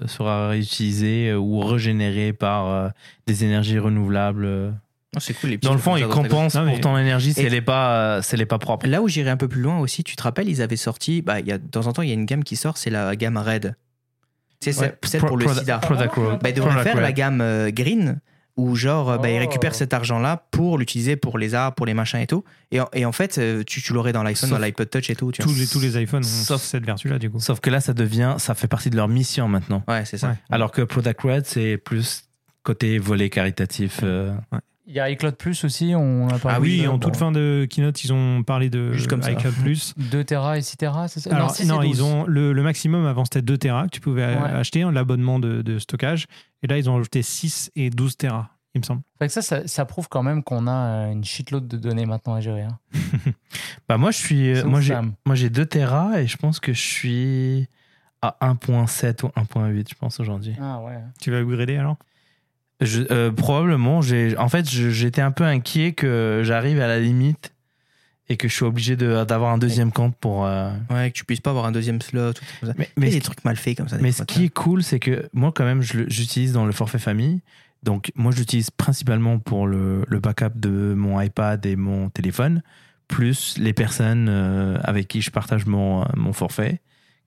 sera réutilisée ou régénérée par euh, des énergies renouvelables. Non, c'est cool. les Dans le fond, ils compensent mais- pour ton énergie si Et- elle n'est pas, euh, si elle est pas propre. Là où j'irai un peu plus loin aussi, tu te rappelles, ils avaient sorti, bah, y a, de temps en temps, il y a une gamme qui sort, c'est la gamme Red. C'est celle, celle Pro- pour le product- sida. Product. Bah, ils devraient faire Red. la gamme euh, Green, où genre, euh, bah, ils Oh. récupèrent cet argent-là pour l'utiliser pour les arbres, pour les machins et tout. Et en, et en fait, euh, tu, tu l'aurais dans l'iPhone, dans l'iPod Touch et tout. Tu. Tous les, tous les iPhones Sauf- cette vertu-là, du coup. Sauf que là, ça devient, ça fait partie de leur mission maintenant. Ouais, c'est ça. Ouais. Alors que Product Red, c'est plus côté volet caritatif. euh. Il y a iCloud Plus aussi, on a parlé. Ah oui, oui, en bon. toute fin de keynote, ils ont parlé de Juste comme ça. iCloud Plus. *laughs* 2 Tera et 6 Tera, c'est ça? Alors, non, c'est ils 12. ont le, le maximum avant c'était 2 Tera que tu pouvais Ouais. acheter, l'abonnement de, de stockage. Et là, ils ont ajouté 6 et 12 Tera, il me semble. Fait que ça, ça, ça prouve quand même qu'on a euh, une shitload de données maintenant à gérer. hein. *laughs* Bah moi, je suis, moi ouf, j'ai, moi j'ai 2 Tera et je pense que je suis à 1.7 ou 1.8, je pense aujourd'hui. Ah ouais. Tu vas upgrader alors? Je- euh, probablement, j'ai, en fait, j'étais un peu inquiet que j'arrive à la limite et que je suis obligé de, d'avoir un deuxième compte pour. euh, Ouais, que tu puisses pas avoir un deuxième slot. Ou tout comme ça. Mais, mais des trucs mal faits comme ça. Mais ce qui est cool, c'est que moi, quand même, j'utilise dans le forfait famille. Donc, moi, je l'utilise principalement pour le, le backup de mon iPad et mon téléphone, plus les personnes euh, avec qui je partage mon, mon forfait,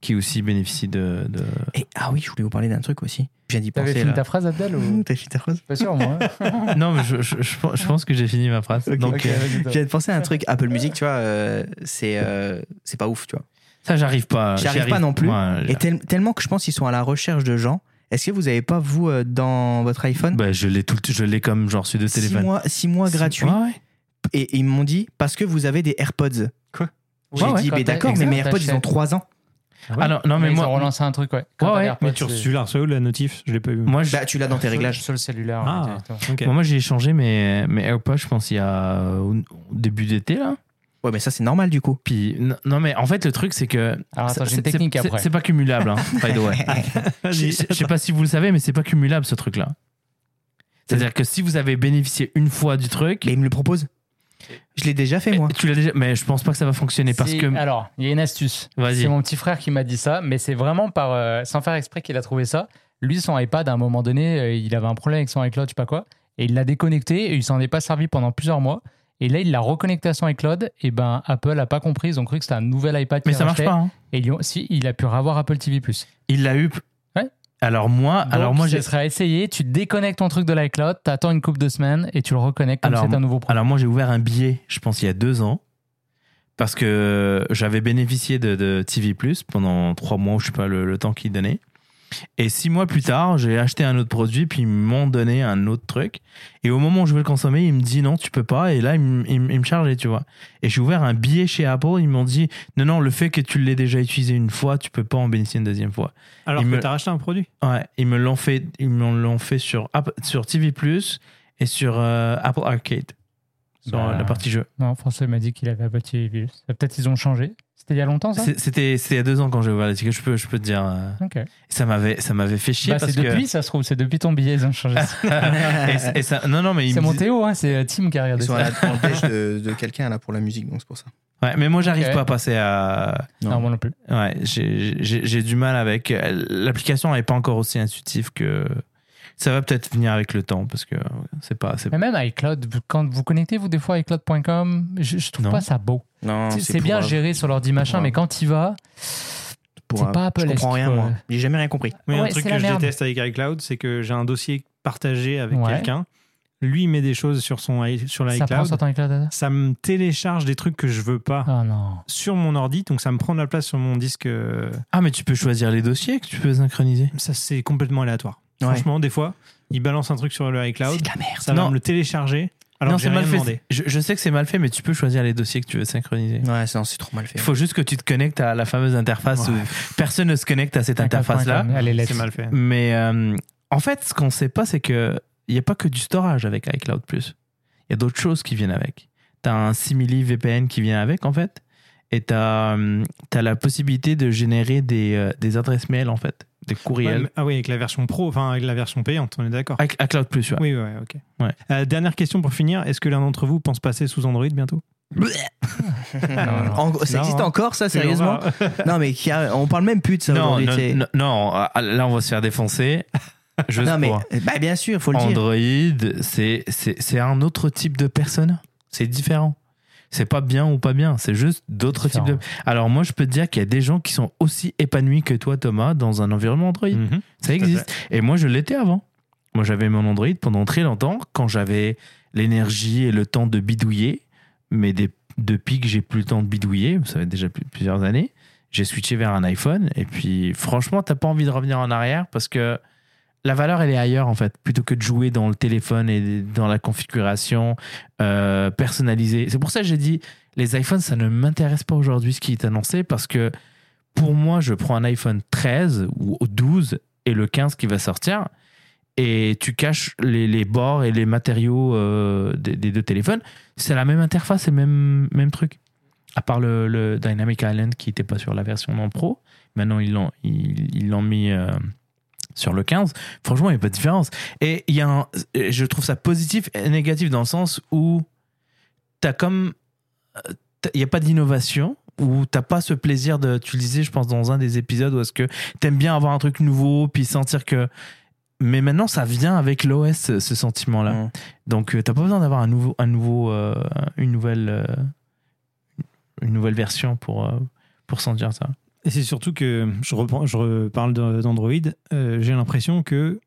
qui aussi bénéficient de. de- Et, ah oui, je voulais vous parler d'un truc aussi. Je viens d'y T'avais penser. fini là. ta phrase, Abdel ou... *laughs* T'as fini ta phrase Pas sûr, moi. hein. *laughs* non, mais je, je- je pense- je pense que j'ai fini ma phrase. Ok, Donc, Ok, euh, de penser à un truc. Apple Music, tu vois, euh, c'est euh, c'est pas ouf, tu vois. ça, j'arrive pas. J'y arrive pas non plus. Moi, Et tel- tellement que je pense qu'ils sont à la recherche de gens. Est-ce que vous avez pas, vous, euh, dans votre iPhone, bah, je l'ai tout, le- je l'ai comme genre sur deux six téléphones. mois, six mois gratuits Ouais, ouais. Et et ils m'ont dit, parce que vous avez des AirPods. Quoi J'ai Ouais, ouais, dit, quand mais d'accord, mais mes AirPods, ils ont t'achètes. 3 ans. Ah non, non, mais ils ont moi, relancé un truc, ouais. Quand Ouais, Mais tu, c'est- tu l'as reçu où, la notif Je l'ai pas eu. moi, je- Bah, tu l'as dans tes réglages. Sur le cellulaire. Ah. ouais, directement. Ok. Bon, moi, j'ai changé mes, mes AirPods, je pense, il y a au début d'été, là. Ouais, mais ça, c'est normal, du coup. Puis, non, mais en fait, le truc, c'est que. Alors, attends, c'est- j'ai une c'est- technique c'est- après. C'est pas cumulable, hein, by the way. *laughs* Je je- sais pas si vous le savez, mais c'est pas cumulable, ce truc-là. C'est-à-dire que si vous avez bénéficié une fois du truc. Mais ils me le proposent. Je l'ai déjà fait, moi. Tu l'as déjà. Mais je pense pas que ça va fonctionner parce que. Alors, il y a une astuce. Vas-y. C'est mon petit frère qui m'a dit ça, mais c'est vraiment par, euh, sans faire exprès qu'il a trouvé ça. Lui, son iPad, à un moment donné, euh, il avait un problème avec son iCloud, je sais pas quoi, et il l'a déconnecté et il s'en est pas servi pendant plusieurs mois. Et là, il l'a reconnecté à son iCloud. Et ben, Apple a pas compris. Ils ont cru que c'était un nouvel iPad. Mais ça marche pas. hein. Et ont- si, il a pu avoir Apple TV+. Il l'a eu. Alors moi, Donc, alors moi, serait à essayer. Tu déconnectes ton truc de l'iCloud, t'attends une couple de semaines et tu le reconnectes comme c'est un nouveau produit. Alors moi j'ai ouvert un billet, je pense il y a deux ans, parce que j'avais bénéficié de, de TV Plus pendant trois mois, je sais pas le, le temps qu'ils donnaient. Et six mois plus tard, j'ai acheté un autre produit, puis ils m'ont donné un autre truc. Et au moment où je veux le consommer, il me dit non, tu peux pas. Et là, il me, il me- il me chargeait, tu vois. Et j'ai ouvert un billet chez Apple. Ils m'ont dit non, non, le fait que tu l'aies déjà utilisé une fois, tu peux pas en bénéficier une deuxième fois. Alors il que me- t'as racheté un produit Ouais, ils me l'ont fait, ils me l'ont fait sur, App- sur TV Plus et sur euh, Apple Arcade, sur Bah, la partie jeu. Non, François m'a dit qu'il avait Apple TV+. Peut-être ils ont changé. C'était il y a longtemps, ça C'était c'était il y a deux ans quand j'ai ouvert les tickets. Je peux, je peux te dire. euh, Ok. Ça m'avait ça m'avait fait chier Bah, parce que. depuis, ça se trouve. C'est depuis ton billet, ils ont changé. *laughs* et, et ça, non non mais c'est mon dis- Théo, hein, c'est euh, Tim qui a Ils regardé sont ça. à la de, *laughs* de quelqu'un là pour la musique, donc c'est pour ça. Ouais, mais moi j'arrive Ok. pas à passer à. Non, moi non plus. Ouais, j'ai du mal avec. L'application n'est pas encore aussi intuitive que. Ça va peut-être venir avec le temps parce que c'est pas. Mais même iCloud, vous- quand vous connectez vous des fois à iCloud.com, je, je trouve Non. pas ça beau. Non, C'est- bien euh, géré sur l'ordi machin, mais quand il va, c'est euh, pas Apple, Je comprends rien, moi. J'ai jamais rien compris. Mais un truc que je merde. déteste avec iCloud, c'est que j'ai un dossier partagé avec Ouais. quelqu'un. Lui il met des choses sur, son, sur l'iCloud. ça Ça me télécharge des trucs que je veux pas Ah non. sur mon ordi, donc ça me prend de la place sur mon disque. euh, Ah mais tu peux choisir les dossiers que tu peux synchroniser. Ça, c'est complètement aléatoire. Ouais. Franchement, des fois, il balance un truc sur le iCloud, C'est de la merde. ça va Non. me le télécharger. Alors non c'est mal fait. demandé. Je, je sais que c'est mal fait mais tu peux choisir les dossiers que tu veux synchroniser. Ouais, c'est non, c'est trop mal fait. Il faut juste que tu te connectes à la fameuse interface Ouais. où personne ne se connecte à cette interface là. iCloud.com, Elle est lettre. C'est mal fait. Mais euh, en fait, ce qu'on sait pas, c'est que il n'y a pas que du storage avec iCloud Plus. Il y a d'autres choses qui viennent avec. Tu as un simili VPN qui vient avec, en fait. Et tu as, la possibilité de générer des, euh, des adresses mail, en fait. Des Ouais, courriels. mais- ah oui, avec la version pro, enfin avec la version payante, on est d'accord. Avec iCloud Plus, ouais. Oui, ouais, ok. Ouais. Euh, dernière question pour finir. Est-ce que l'un d'entre vous pense passer sous Android bientôt? En *laughs* ça Non, existe hein. encore, ça, sérieusement? Non, mais a- on parle même plus de ça Non, aujourd'hui. non, c'est- non, non, ah, là, on va se faire défoncer. Juste Non, mais bah, bien sûr, faut le dire. Android, c'est c'est- c'est un autre type de personne? C'est différent? C'est pas bien ou pas bien, c'est juste d'autres types de. Alors moi, je peux te dire qu'il y a des gens qui sont aussi épanouis que toi, Thomas, dans un environnement Android. Mhm. Ça existe. Et moi, je l'étais avant. Moi, j'avais mon Android pendant très longtemps, quand j'avais l'énergie et le temps de bidouiller. Mais des- depuis que j'ai plus le temps de bidouiller, ça fait déjà plus- plusieurs années, j'ai switché vers un iPhone. Et puis, franchement, t'as pas envie de revenir en arrière parce que la valeur, elle est ailleurs, en fait, plutôt que de jouer dans le téléphone et dans la configuration euh, personnalisée. C'est pour ça que j'ai dit, les iPhones, ça ne m'intéresse pas aujourd'hui ce qui est annoncé parce que pour moi, je prends un iPhone 13 ou 12 et le 15 qui va sortir et tu caches les, les bords et les matériaux euh, des, deux téléphones. C'est la même interface, c'est le même, même truc. À part le, le Dynamic Island qui n'était pas sur la version non pro. Maintenant, ils l'ont ils, mis euh, sur le 15. Franchement, il n'y a pas de différence. Et il y a un- je trouve ça positif et négatif dans le sens où tu as comme. euh, t'as- Il n'y a pas d'innovation où t'as pas ce plaisir de. Tu le disais, je pense, dans un des épisodes où est-ce que t'aimes bien avoir un truc nouveau puis sentir que. Mais maintenant, ça vient avec l'OS, ce sentiment-là. Mm. Donc, euh, t'as pas besoin d'avoir un nouveau, un nouveau, euh, une nouvelle, euh, une nouvelle version pour euh, pour sentir ça. Et c'est surtout que je, reprends, je reparle d'Android. euh, J'ai l'impression que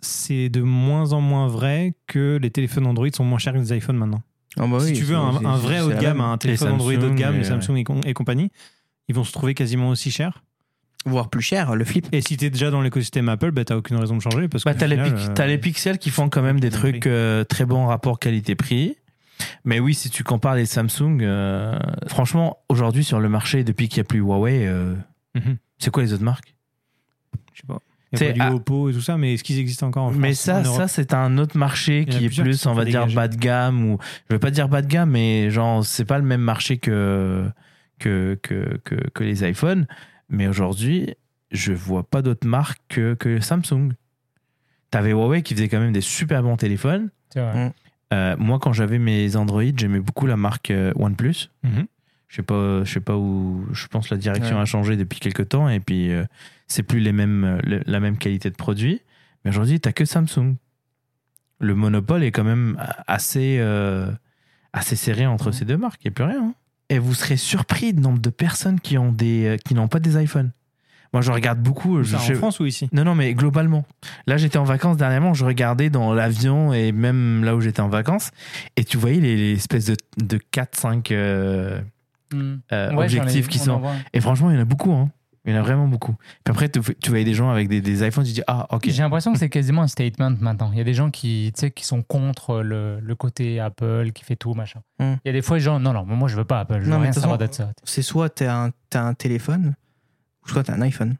c'est de moins en moins vrai que les téléphones Android sont moins chers que les iPhones maintenant. Ah bah si oui, tu veux un, vrai haut de gamme, un téléphone Android haut de Samsung, gamme, et, les Samsung et, com- et compagnie, ils vont se trouver quasiment aussi chers. Voire plus cher, le flip. Et si tu es déjà dans l'écosystème Apple, bah, tu n'as aucune raison de changer. Parce Bah, qu'au t'as les, final, pic- euh, t'as les pixels qui font quand même des trucs euh, très bons rapport qualité-prix. Mais oui, si tu compares les Samsung, euh, franchement, aujourd'hui sur le marché, depuis qu'il n'y a plus Huawei, euh, mhm, c'est quoi les autres marques? Je sais pas. Il y C'est- a pas du ah. Oppo et tout ça, mais est-ce qu'ils existent encore en Mais ça, en ça c'est un autre marché qui est qui plus, on va dire, bas de gamme ou je veux pas dire bas de gamme, mais genre c'est pas le même marché que que que que, que les iPhones. Mais aujourd'hui, je vois pas d'autres marques que, que Samsung. T'avais Huawei qui faisait quand même des super bons téléphones. C'est vrai. Mm. Euh, moi, quand j'avais mes Android, j'aimais beaucoup la marque euh, OnePlus. Mhm. Je sais pas, je sais pas où. Je pense que la direction Ouais. a changé depuis quelques temps et puis euh, c'est plus les mêmes, la même qualité de produit. Mais aujourd'hui, t'as que Samsung. Le monopole est quand même assez, euh, assez serré entre ces deux marques. Il n'y a plus rien. hein. Et vous serez surpris du nombre de personnes qui ont des, qui n'ont pas des iPhones. Moi, je regarde beaucoup. Je, en France ou ici? Non, non, mais globalement. Là, j'étais en vacances dernièrement, je regardais dans l'avion et même là où j'étais en vacances, et tu voyais les, les espèces de, de 4-5 euh, Mm. euh, Ouais, j'en ai- objectifs qui on sont. Et franchement, il y en a beaucoup, hein. Il y en a vraiment beaucoup. Puis après, tu, tu voyais des gens avec des, des iPhones, tu dis, ah, ok. J'ai l'impression que c'est quasiment un statement maintenant. Il y a des gens qui, tu sais, qui sont contre le, le côté Apple, qui fait tout, machin. Hmm. Il y a des fois, les gens, non, non, moi je veux pas Apple, je veux Non, mais rien savoir d'être ça. C'est soit t'as un, t'as un téléphone, ou soit t'as un iPhone.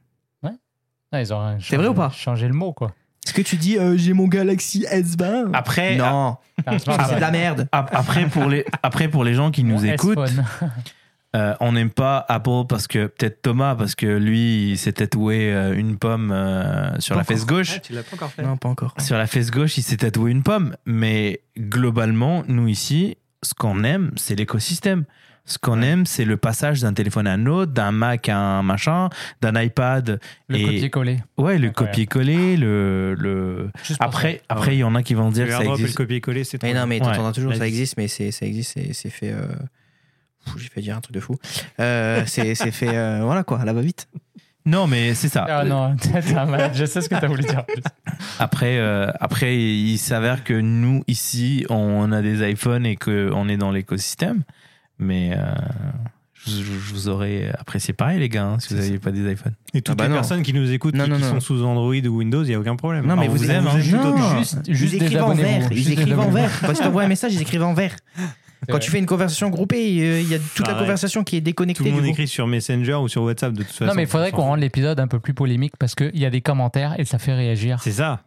Ah, ils ont C'est vrai ou pas? Changé le mot, quoi. Est-ce que tu dis euh, j'ai mon Galaxy S20 Après, Non, T'as un c'est de la merde. ap- après, pour les, après, pour les gens qui nous Mon écoutent, *laughs* euh, on n'aime pas Apple parce que, peut-être Thomas, parce que lui, il s'est tatoué euh, une pomme euh, sur la fesse gauche. Ah, tu l'as pas encore fait. Non, pas encore. Sur la fesse gauche, il s'est tatoué une pomme. Mais globalement, nous ici, ce qu'on aime, c'est l'écosystème. Ce qu'on aime, c'est le passage d'un téléphone à un autre, d'un Mac à un machin, d'un iPad. Le Et- copier-coller. Ouais, le copier-coller, le, le... Juste Après, Ah après, ouais. il y en a qui vont dire que ça et le existe. copier-coller, c'est trop Mais non, mais Ouais. t'entends toujours, ça existe, mais c'est, ça existe, c'est, fait. euh, J'ai fait dire un truc de fou. Euh, c'est, c'est fait, euh, *laughs* voilà quoi, là va vite. Non, mais c'est ça. Ah non, *laughs* t'es un malade, je sais ce que t'as voulu dire. Après, euh, après, il s'avère que nous, ici, on a des iPhones et qu'on est dans l'écosystème. Mais euh, je, je- je vous aurais apprécié pareil, les gars, hein, si vous n'aviez pas des iPhones. Et toutes Ah bah les non. personnes qui nous écoutent, Non, qui, non, qui non. sont sous Android ou Windows, il n'y a aucun problème. Non, mais Alors, vous êtes- aime, hein. tout autant. Juste, ils juste écrivent en vert. Ils Juste écrivent en vert. Quand tu t'envoies un message, ils écrivent en vert. Quand vrai. tu fais une conversation groupée, euh, il y a toute la conversation qui est Tout déconnectée. le monde du écrit sur Messenger ou sur WhatsApp de toute façon. Non, mais il faudrait qu'on rende l'épisode un peu plus polémique parce qu'il y a des commentaires et ça fait réagir. C'est ça.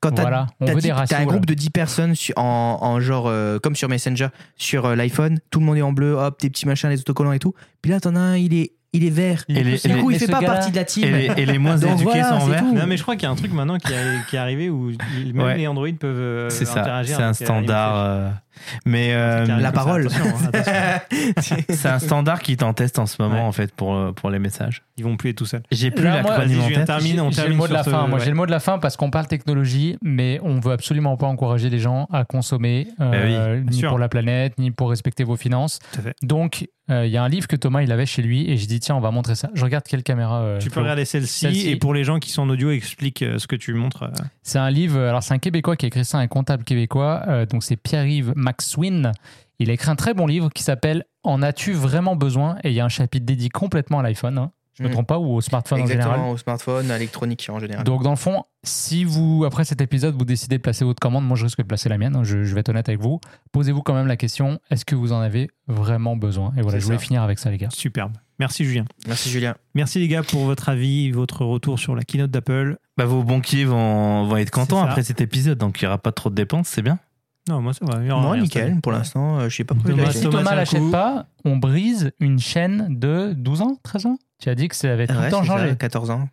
Quand Voilà, t'as ratios. un groupe de 10 personnes en, en genre, euh, comme sur Messenger, sur euh, l'iPhone, tout le monde est en bleu, hop, des petits machins, les autocollants et tout. Puis là, t'en as un, il est, il est vert. Et les, Du et coup, les- il fait pas partie de la et team. les- et les moins *laughs* Donc éduqués voilà, sont verts. Non, mais je crois qu'il y a un truc maintenant qui, est- qui est arrivé où *laughs* même Ouais. les Android peuvent euh, C'est ça, interagir. c'est un euh, standard. Euh, mais euh, Carrément, La parole. hein, *laughs* c'est un standard qui t'en teste en ce moment Ouais. en fait pour, euh, pour les messages. Ils vont plus être tout seuls. J'ai plus l'acronyme en tête. J'ai- le mot de la fin. Moi, ouais. j'ai le mot de la fin parce qu'on parle technologie, mais on veut absolument pas encourager les gens à consommer, euh, Ben ni sûr. pour la planète, ni pour respecter vos finances. Donc, euh, il y a un livre que Thomas il avait chez lui et je dis tiens, on va montrer ça. Je regarde quelle caméra. euh, Tu peux regarder celle-ci et pour les gens qui sont en audio, explique euh, ce que tu montres. euh. C'est un livre, alors c'est un Québécois qui a écrit ça, un comptable québécois, euh, donc c'est Pierre-Yves Maxwin. Il a écrit un très bon livre qui s'appelle En as-tu vraiment besoin? Et il y a un chapitre dédié complètement à l'iPhone, hein. je me Mm. trompe pas, ou au smartphone en général? Exactement, au smartphone, à l'électronique en général. Donc dans le fond, si vous, après cet épisode, vous décidez de placer votre commande, moi je risque de placer la mienne, hein, je, je vais être honnête avec vous, posez-vous quand même la question, est-ce que vous en avez vraiment besoin? Et voilà, je voulais ça. finir avec ça les gars. Superbe. Merci Julien. Merci Julien. Merci les gars pour votre avis, votre retour sur la keynote d'Apple. Bah, vos banquiers vont, vont être contents après cet épisode, donc il n'y aura pas trop de dépenses, c'est bien. Non, moi ça va. il y aura Moi, nickel. Pour l'instant, euh, je sais pas pourquoi Thomas, si Thomas, Thomas l'achète coup. pas, on brise une chaîne de 12 ans, 13 ans Tu as dit que ça avait tout Ouais, le temps c'est ça, changé. 14 ans.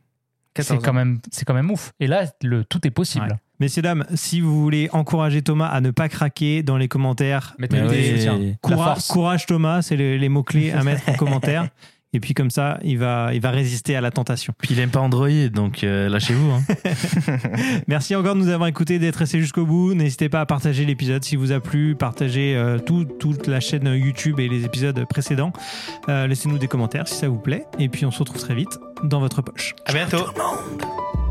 C'est 14 quand, ans. même, c'est quand même ouf. Et là, le, tout est possible. Ouais. Messieurs, dames, si vous voulez encourager Thomas à ne pas craquer dans les commentaires, Mettez oui. courage, Thomas, c'est les, les mots-clés à mettre en commentaire. *laughs* Et puis comme ça, il va, il va résister à la tentation. Puis il aime pas Android, donc euh, lâchez-vous. hein. *laughs* Merci encore de nous avoir écoutés, d'être restés jusqu'au bout. N'hésitez pas à partager l'épisode si vous a plu, partagez euh, tout- toute la chaîne YouTube et les épisodes précédents. Euh, Laissez-nous des commentaires si ça vous plaît. Et puis on se retrouve très vite dans votre poche. à bientôt. Tout le monde.